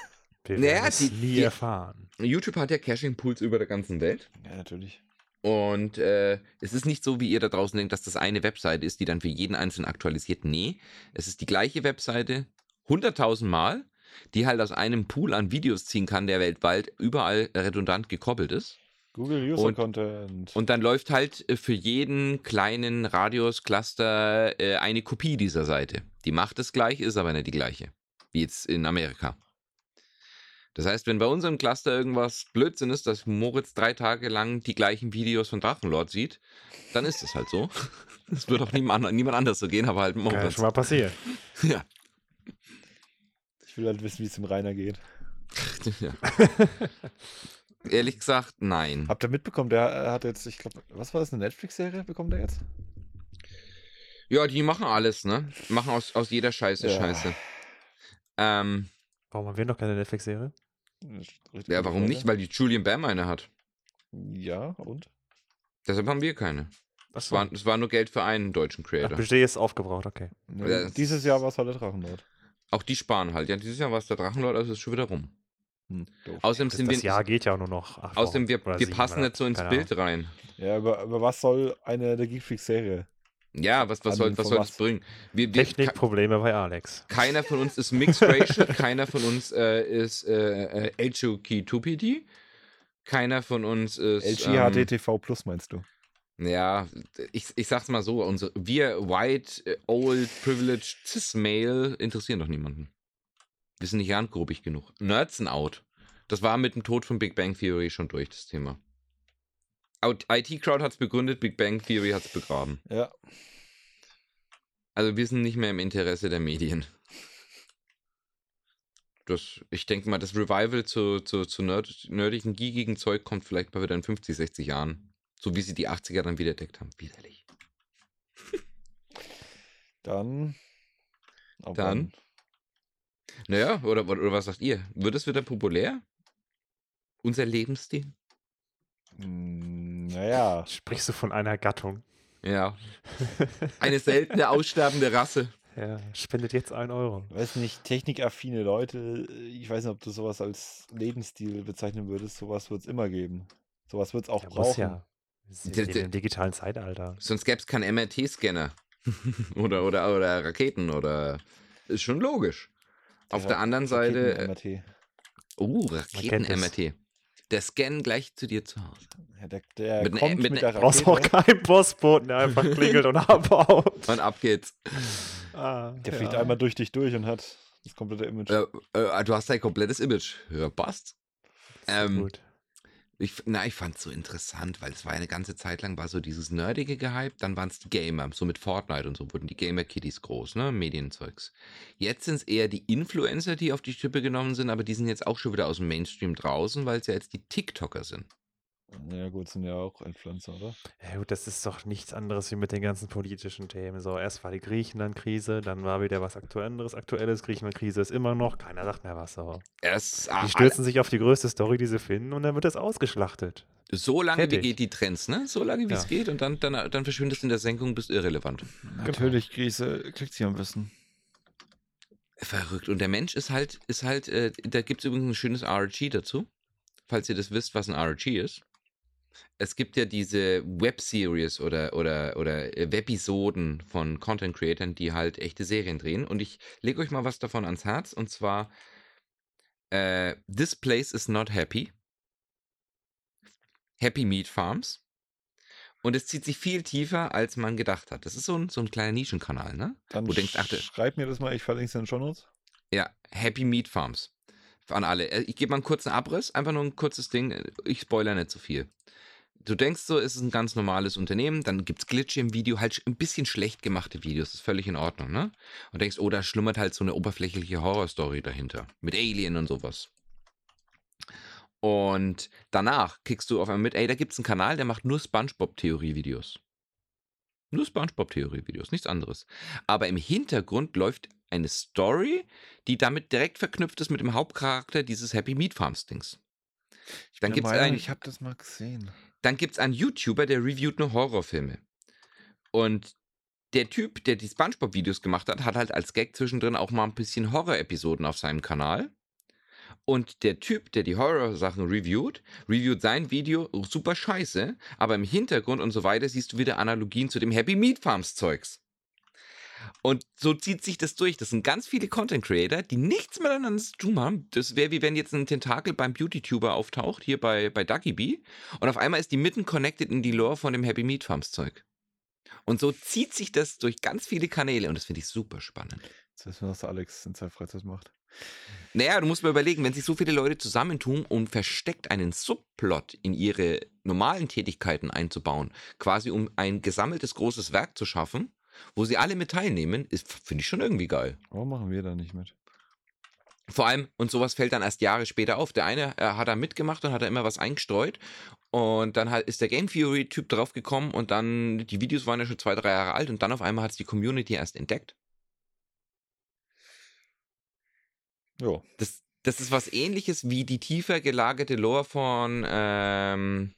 Wir Naja, es die- nie die- erfahren. YouTube hat ja Caching-Pools über der ganzen Welt. Ja, natürlich. Und äh, es ist nicht so, wie ihr da draußen denkt, dass das eine Webseite ist, die dann für jeden Einzelnen aktualisiert. Nee, es ist die gleiche Webseite 100.000 Mal, die halt aus einem Pool an Videos ziehen kann, der weltweit überall redundant gekoppelt ist. Google User Content. Und dann läuft halt äh, für jeden kleinen Radius-Cluster äh, eine Kopie dieser Seite. Die macht es gleich, ist aber nicht die gleiche. Wie jetzt in Amerika. Das heißt, wenn bei unserem Cluster irgendwas Blödsinn ist, dass Moritz drei Tage lang die gleichen Videos von Drachenlord sieht, dann ist es halt so. Es wird auch niemand, niemand anders so gehen, aber halt Kann ja Moritz. schon mal passieren. Ja. ich will halt wissen, wie es dem Rainer geht. ja. Ehrlich gesagt, nein. Habt ihr mitbekommen, der äh, hat jetzt, ich glaube, was war das, eine Netflix-Serie bekommt er jetzt? Ja, die machen alles, ne? Machen aus, aus jeder Scheiße Ja. Scheiße. Ähm, Warum haben wir noch keine Netflix-Serie? Ja, warum nicht? Weil die Julian Bam eine hat. Ja, und? Deshalb haben wir keine. Es war, es war nur Geld für einen deutschen Ach, Creator. Budget ist aufgebraucht, okay. Ja, es- dieses Jahr war es halt der Drachenlord. Auch die sparen halt. Ja, dieses Jahr war es der Drachenlord, also ist schon wieder rum. Hm. Außerdem Das, sind das wir, Jahr geht ja auch nur noch. acht außerdem wir, wir passen nicht so ins Bild rein. Ja, über, über was soll eine der Geekfreak-Serie? Ja, was, was, soll, was soll das bringen? Wir, wir, Technikprobleme bei Alex. keiner von uns ist Mixed Racial, keiner von uns äh, ist äh, äh, HOK2PD, keiner von uns ist. LG ähm, Plus meinst du? Ja, ich, ich sag's mal so, unsere, wir white, äh, old, privileged, cis-male interessieren doch niemanden. Wir sind nicht randgrupig genug. Nerds sind out. Das war mit dem Tod von Big Bang Theory schon durch, das Thema. Out- IT-Crowd hat's begründet, Big Bang Theory hat's begraben. Ja. Also wir sind nicht mehr im Interesse der Medien. Das, ich denke mal, das Revival zu, zu, zu nerd, nerdigen, geekigen Zeug kommt vielleicht mal wieder in 50, 60 Jahren. So wie sie die 80er dann wieder entdeckt haben. Widerlich. Dann. ab Dann? wann? Naja, oder, oder, oder was sagt ihr? Wird es wieder populär? Unser Lebensstil? Naja. Sprichst du von einer Gattung? Ja. Eine seltene, aussterbende Rasse. Ja, spendet jetzt ein Euro. Weiß nicht, technikaffine Leute, ich weiß nicht, ob du sowas als Lebensstil bezeichnen würdest. Sowas wird es immer geben. Sowas wird es auch Ja, muss brauchen. ja. Dem digitalen Zeitalter. Sonst gäbe es keinen MRT-Scanner. oder, oder, oder Raketen oder. Ist schon logisch. Auf der anderen Seite. äh, Raketen-MRT. Oh, kennt es. Raketen-MRT. Der Scan gleich zu dir zu Hause. Ja, der der Mit ne- kommt mit mit, ne- der Brauchst auch Rakete. keinen Postboten, der einfach klingelt und abhaut. Und ab geht's. Ah, Der fliegt ja. einmal durch dich durch und hat das komplette Image. Äh, äh, du hast dein komplettes Image. Ja, passt. Ähm, gut. Ich, na, ich fand es so interessant, weil es war eine ganze Zeit lang war so dieses nerdige gehypt, dann waren es die Gamer, so mit Fortnite und so wurden die Gamer-Kitties groß, ne, Medienzeugs. Jetzt sind es eher die Influencer, die auf die Schippe genommen sind, aber die sind jetzt auch schon wieder aus dem Mainstream draußen, weil es ja jetzt die TikToker sind. Ja, gut, sind ja auch Influencer, oder? Ja gut, das ist doch nichts anderes wie mit den ganzen politischen Themen. So, erst war die Griechenland-Krise, dann war wieder was Aktuelles. Aktuelles Griechenland-Krise ist immer noch, keiner sagt mehr was. So. Es, Die stürzen sich auf die größte Story, die sie finden, und dann wird das ausgeschlachtet. so lange wie Fertig. geht die Trends, ne? So lange wie es Ja. geht und dann, dann, dann verschwindest du in der Senkung, bist irrelevant. Natürlich, Krise kriegt sie am besten. Verrückt. Und der Mensch ist halt, ist halt, äh, da gibt es übrigens ein schönes RG dazu, falls ihr das wisst, was ein RG ist. Es gibt ja diese Web-Series oder, oder, oder äh, Webisoden von Content-Creatern, die halt echte Serien drehen. Und ich lege euch mal was davon ans Herz. Und zwar äh, This Place is Not Happy. Happy Meat Farms. Und es zieht sich viel tiefer, als man gedacht hat. Das ist so ein, so ein kleiner Nischenkanal, ne? Dann Wo du denkst, ach, schreib mir das mal, ich verlinke es in den Show Notes. Ja, Happy Meat Farms. An alle. Äh, Ich gebe mal einen kurzen Abriss, einfach nur ein kurzes Ding. Ich spoiler nicht zu viel. Du denkst so, es ist ein ganz normales Unternehmen, dann gibt es Glitche im Video, halt ein bisschen schlecht gemachte Videos, ist völlig in Ordnung, ne? Und denkst, oh, da schlummert halt so eine oberflächliche Horrorstory dahinter. Mit Alien und sowas. Und danach kriegst du auf einmal mit, ey, da gibt es einen Kanal, der macht nur Spongebob-Theorie-Videos. Nur Spongebob-Theorie-Videos, nichts anderes. Aber im Hintergrund läuft eine Story, die damit direkt verknüpft ist mit dem Hauptcharakter dieses Happy Meat Farms Dings. Dann Der gibt es Meinung, einen, Ich habe das mal gesehen. Dann gibt's einen YouTuber, der reviewt nur Horrorfilme. Und der Typ, der die Spongebob-Videos gemacht hat, hat halt als Gag zwischendrin auch mal ein bisschen Horror-Episoden auf seinem Kanal. Und der Typ, der die Horror-Sachen reviewt, reviewt sein Video super scheiße, aber im Hintergrund und so weiter siehst du wieder Analogien zu dem Happy Meat Farms Zeugs. Und so zieht sich das durch. Das sind ganz viele Content Creator, die nichts miteinander zu tun haben. Das wäre wie wenn jetzt ein Tentakel beim Beauty-Tuber auftaucht, hier bei, bei Ducky Bee. Und auf einmal ist die mitten connected in die Lore von dem Happy Meat Farms Zeug. Und so zieht sich das durch ganz viele Kanäle und das finde ich super spannend. Das wissen wir, was Alex in seiner Freizeit macht. Naja, du musst mal überlegen, wenn sich so viele Leute zusammentun und versteckt einen Subplot in ihre normalen Tätigkeiten einzubauen, quasi um ein gesammeltes großes Werk zu schaffen, wo sie alle mit teilnehmen, ist, finde ich schon irgendwie geil. Warum machen wir da nicht mit? Vor allem, und sowas fällt dann erst Jahre später auf. Der eine äh, hat da mitgemacht und hat da immer was eingestreut. Und dann hat, ist der Game Theory-Typ draufgekommen und dann, die Videos waren ja schon zwei, drei Jahre alt und dann auf einmal hat es die Community erst entdeckt. Jo. Das, das ist was ähnliches wie die tiefer gelagerte Lore von ähm,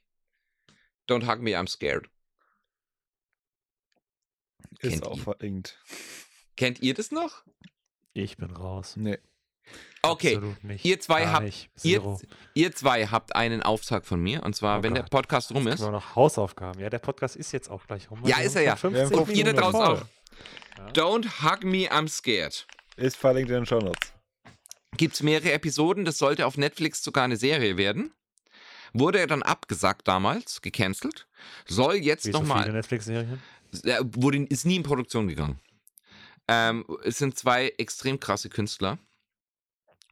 Don't Hug Me, I'm Scared. Ist Kennt auch ihr. verlinkt. Kennt ihr das noch? Ich bin raus. Nee. Okay, Absolut nicht. ihr zwei habt- ihr, ihr zwei habt einen Auftrag von mir. Und zwar, Oh wenn der Gott. Podcast rum Jetzt ist. wir noch Hausaufgaben. Ja, der Podcast ist jetzt auch gleich rum. Ja, Wir ist er ja. schon Wir haben 15 Ihr da draußen auch. Don't Hug Me, I'm Scared. Ist verlinkt in den Shownotes. Gibt es mehrere Episoden. Das sollte auf Netflix sogar eine Serie werden. Wurde er dann abgesagt damals, gecancelt. Soll jetzt Wie so Er wurde, ist nie in Produktion gegangen. Ähm, es sind zwei extrem krasse Künstler.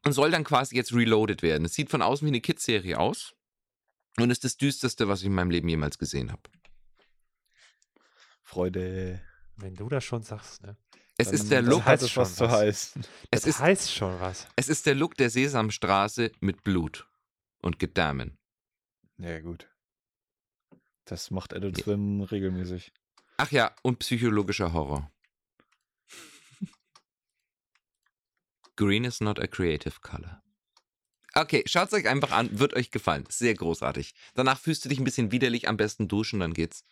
Und soll dann quasi jetzt reloaded werden. Es sieht von außen wie eine Kids-Serie aus. Und ist das düsterste, was ich in meinem Leben jemals gesehen habe. Freude. Wenn du das schon sagst, ne? Es Dann- ist der Look, heißt hat es schon was zu heißen. es das ist, heißt schon was. es ist der Look der Sesamstraße mit Blut und Gedärmen. Ja, gut. Das macht Adult Ja. Swim regelmäßig. Ach ja, und psychologischer Horror. Green is not a creative color. Okay, schaut es euch einfach an, wird euch gefallen. Sehr großartig. Danach fühlst du dich ein bisschen widerlich, am besten duschen, dann geht's.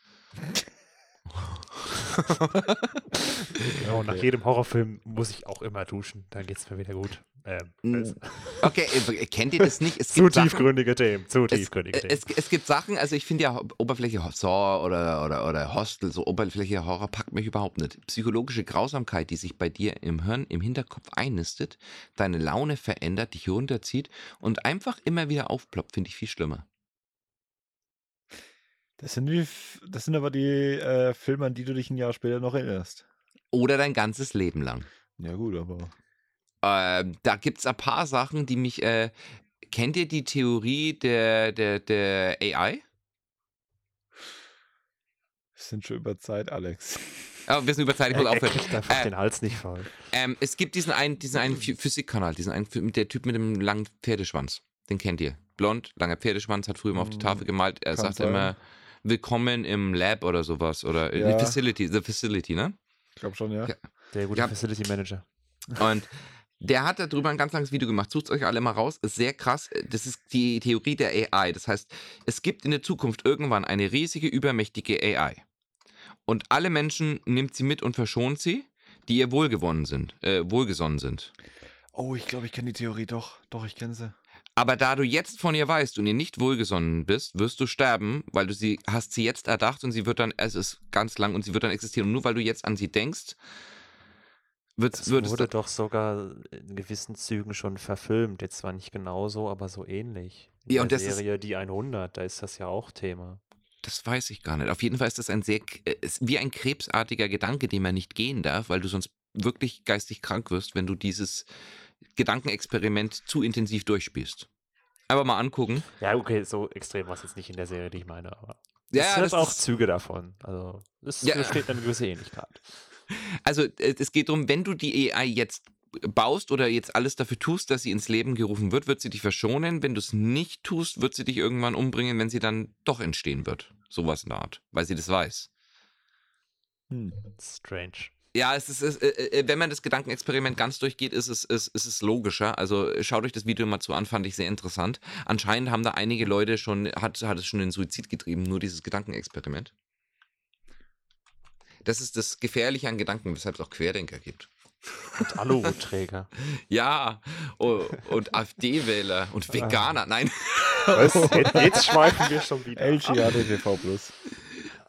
Ja, und nach Okay. jedem Horrorfilm muss ich auch immer duschen. Dann geht's mir wieder gut. Ähm, Mm, also, Okay, äh, kennt ihr das nicht? Es zu gibt Sachen, tiefgründige Themen. Zu es, tiefgründige äh, Themen. es, es gibt Sachen, also ich finde ja Oberfläche Saw oder, oder, oder Hostel, so Oberfläche Horror packt mich überhaupt nicht. Psychologische Grausamkeit, die sich bei dir im Hirn, im Hinterkopf einnistet, deine Laune verändert, dich runterzieht und einfach immer wieder aufploppt, finde ich viel schlimmer. Das sind, die, das sind aber die äh, Filme, an die du dich ein Jahr später noch erinnerst. Oder dein ganzes Leben lang. Ja, gut, aber. Ähm, da gibt es ein paar Sachen, die mich. Äh, kennt ihr die Theorie der, der, der AI? Wir sind schon über Zeit, Alex. Oh, wir sind über Zeit, ich muss aufhören. kriegt einfach Äh, den Hals nicht voll. Ähm, es gibt diesen einen, diesen einen Phy- Physikkanal, diesen einen, der Typ mit dem langen Pferdeschwanz. Den kennt ihr. Blond, langer Pferdeschwanz, hat früher immer auf die Mm, Tafel gemalt. Er kann sagt sein. immer, willkommen im Lab oder sowas. Oder in Ja. die Facility, the Facility, ne? Ich glaube schon, ja. Ja. Der gute ja. Facility Manager. Und der hat darüber ein ganz langes Video gemacht. Sucht euch alle mal raus. Ist sehr krass. Das ist die Theorie der AI. Das heißt, es gibt in der Zukunft irgendwann eine riesige, übermächtige AI. Und alle Menschen nimmt sie mit und verschont sie, die ihr wohlgewonnen sind, äh, wohlgesonnen sind. Oh, ich glaube, ich kenne die Theorie doch. Doch, ich kenne sie. Aber da du jetzt von ihr weißt und ihr nicht wohlgesonnen bist, wirst du sterben, weil du sie hast sie jetzt erdacht und sie wird dann, es ist ganz lang und sie wird dann existieren. Und nur weil du jetzt an sie denkst, wird, es wurde doch sogar in gewissen Zügen schon verfilmt. Jetzt zwar nicht genauso, aber so ähnlich. In Ja, und der das ist- Serie Die 100, da ist das ja auch Thema. Das weiß ich gar nicht. Auf jeden Fall ist das ein sehr, äh, ist wie ein krebsartiger Gedanke, den man nicht gehen darf, weil du sonst wirklich geistig krank wirst, wenn du dieses Gedankenexperiment zu intensiv durchspielst. Aber mal angucken. Ja, okay, so extrem war es jetzt nicht in der Serie, die ich meine, aber Ja, es hat das auch ist- Züge davon. Also es Ja. besteht eine gewisse Ähnlichkeit. Also äh, es geht darum, wenn du die AI jetzt baust oder jetzt alles dafür tust, dass sie ins Leben gerufen wird, wird sie dich verschonen. Wenn du es nicht tust, wird sie dich irgendwann umbringen, wenn sie dann doch entstehen wird. Sowas in der Art, weil sie das weiß. Hm. Strange. Ja, es ist, es, äh, äh, wenn man das Gedankenexperiment ganz durchgeht, ist es, ist, ist es logischer. Also schaut euch das Video mal zu an, fand ich sehr interessant. Anscheinend haben da einige Leute schon, hat, hat es schon in Suizid getrieben, nur dieses Gedankenexperiment. Das ist das Gefährliche an Gedanken, weshalb es auch Querdenker gibt. Und Aluhutträger. Ja, oh, und AfD-Wähler und Veganer. Nein. Was? Jetzt, schweifen wir schon wieder. LGADTV Plus.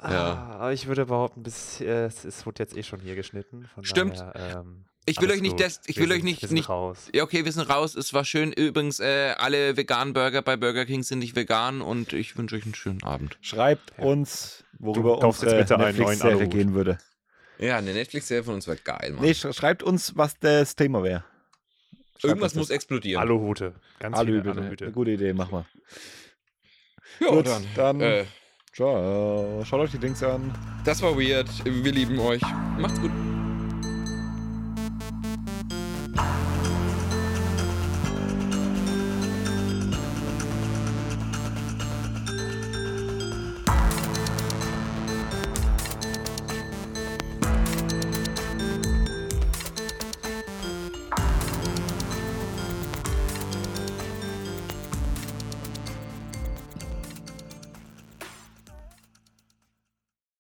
Ja. Ah, aber ich würde behaupten, bis, äh, es, es wurde jetzt eh schon hier geschnitten. Von Stimmt. Daher, ähm, Ich will euch nicht, des, ich Wir will euch sind- nicht, wir sind nicht raus. Ja, okay, wir sind raus. Es war schön. Übrigens, äh, alle veganen Burger bei Burger King sind nicht vegan und ich wünsche euch einen schönen Abend. Schreibt Ja. uns, worüber Du kaufst jetzt unsere bitte einen neuen gehen würde. Ja, eine Netflix-Serie von uns war geil, Mann. Nee, sch schreibt uns, was das Thema wäre. Irgendwas muss explodieren. Aluhute. Ganz. Aluhüte. Eine gute Idee, mach mal. Ja, Gut, dann. dann- Äh, Ciao. Schaut euch die Dings an. das war weird. Wir lieben euch. Macht's gut.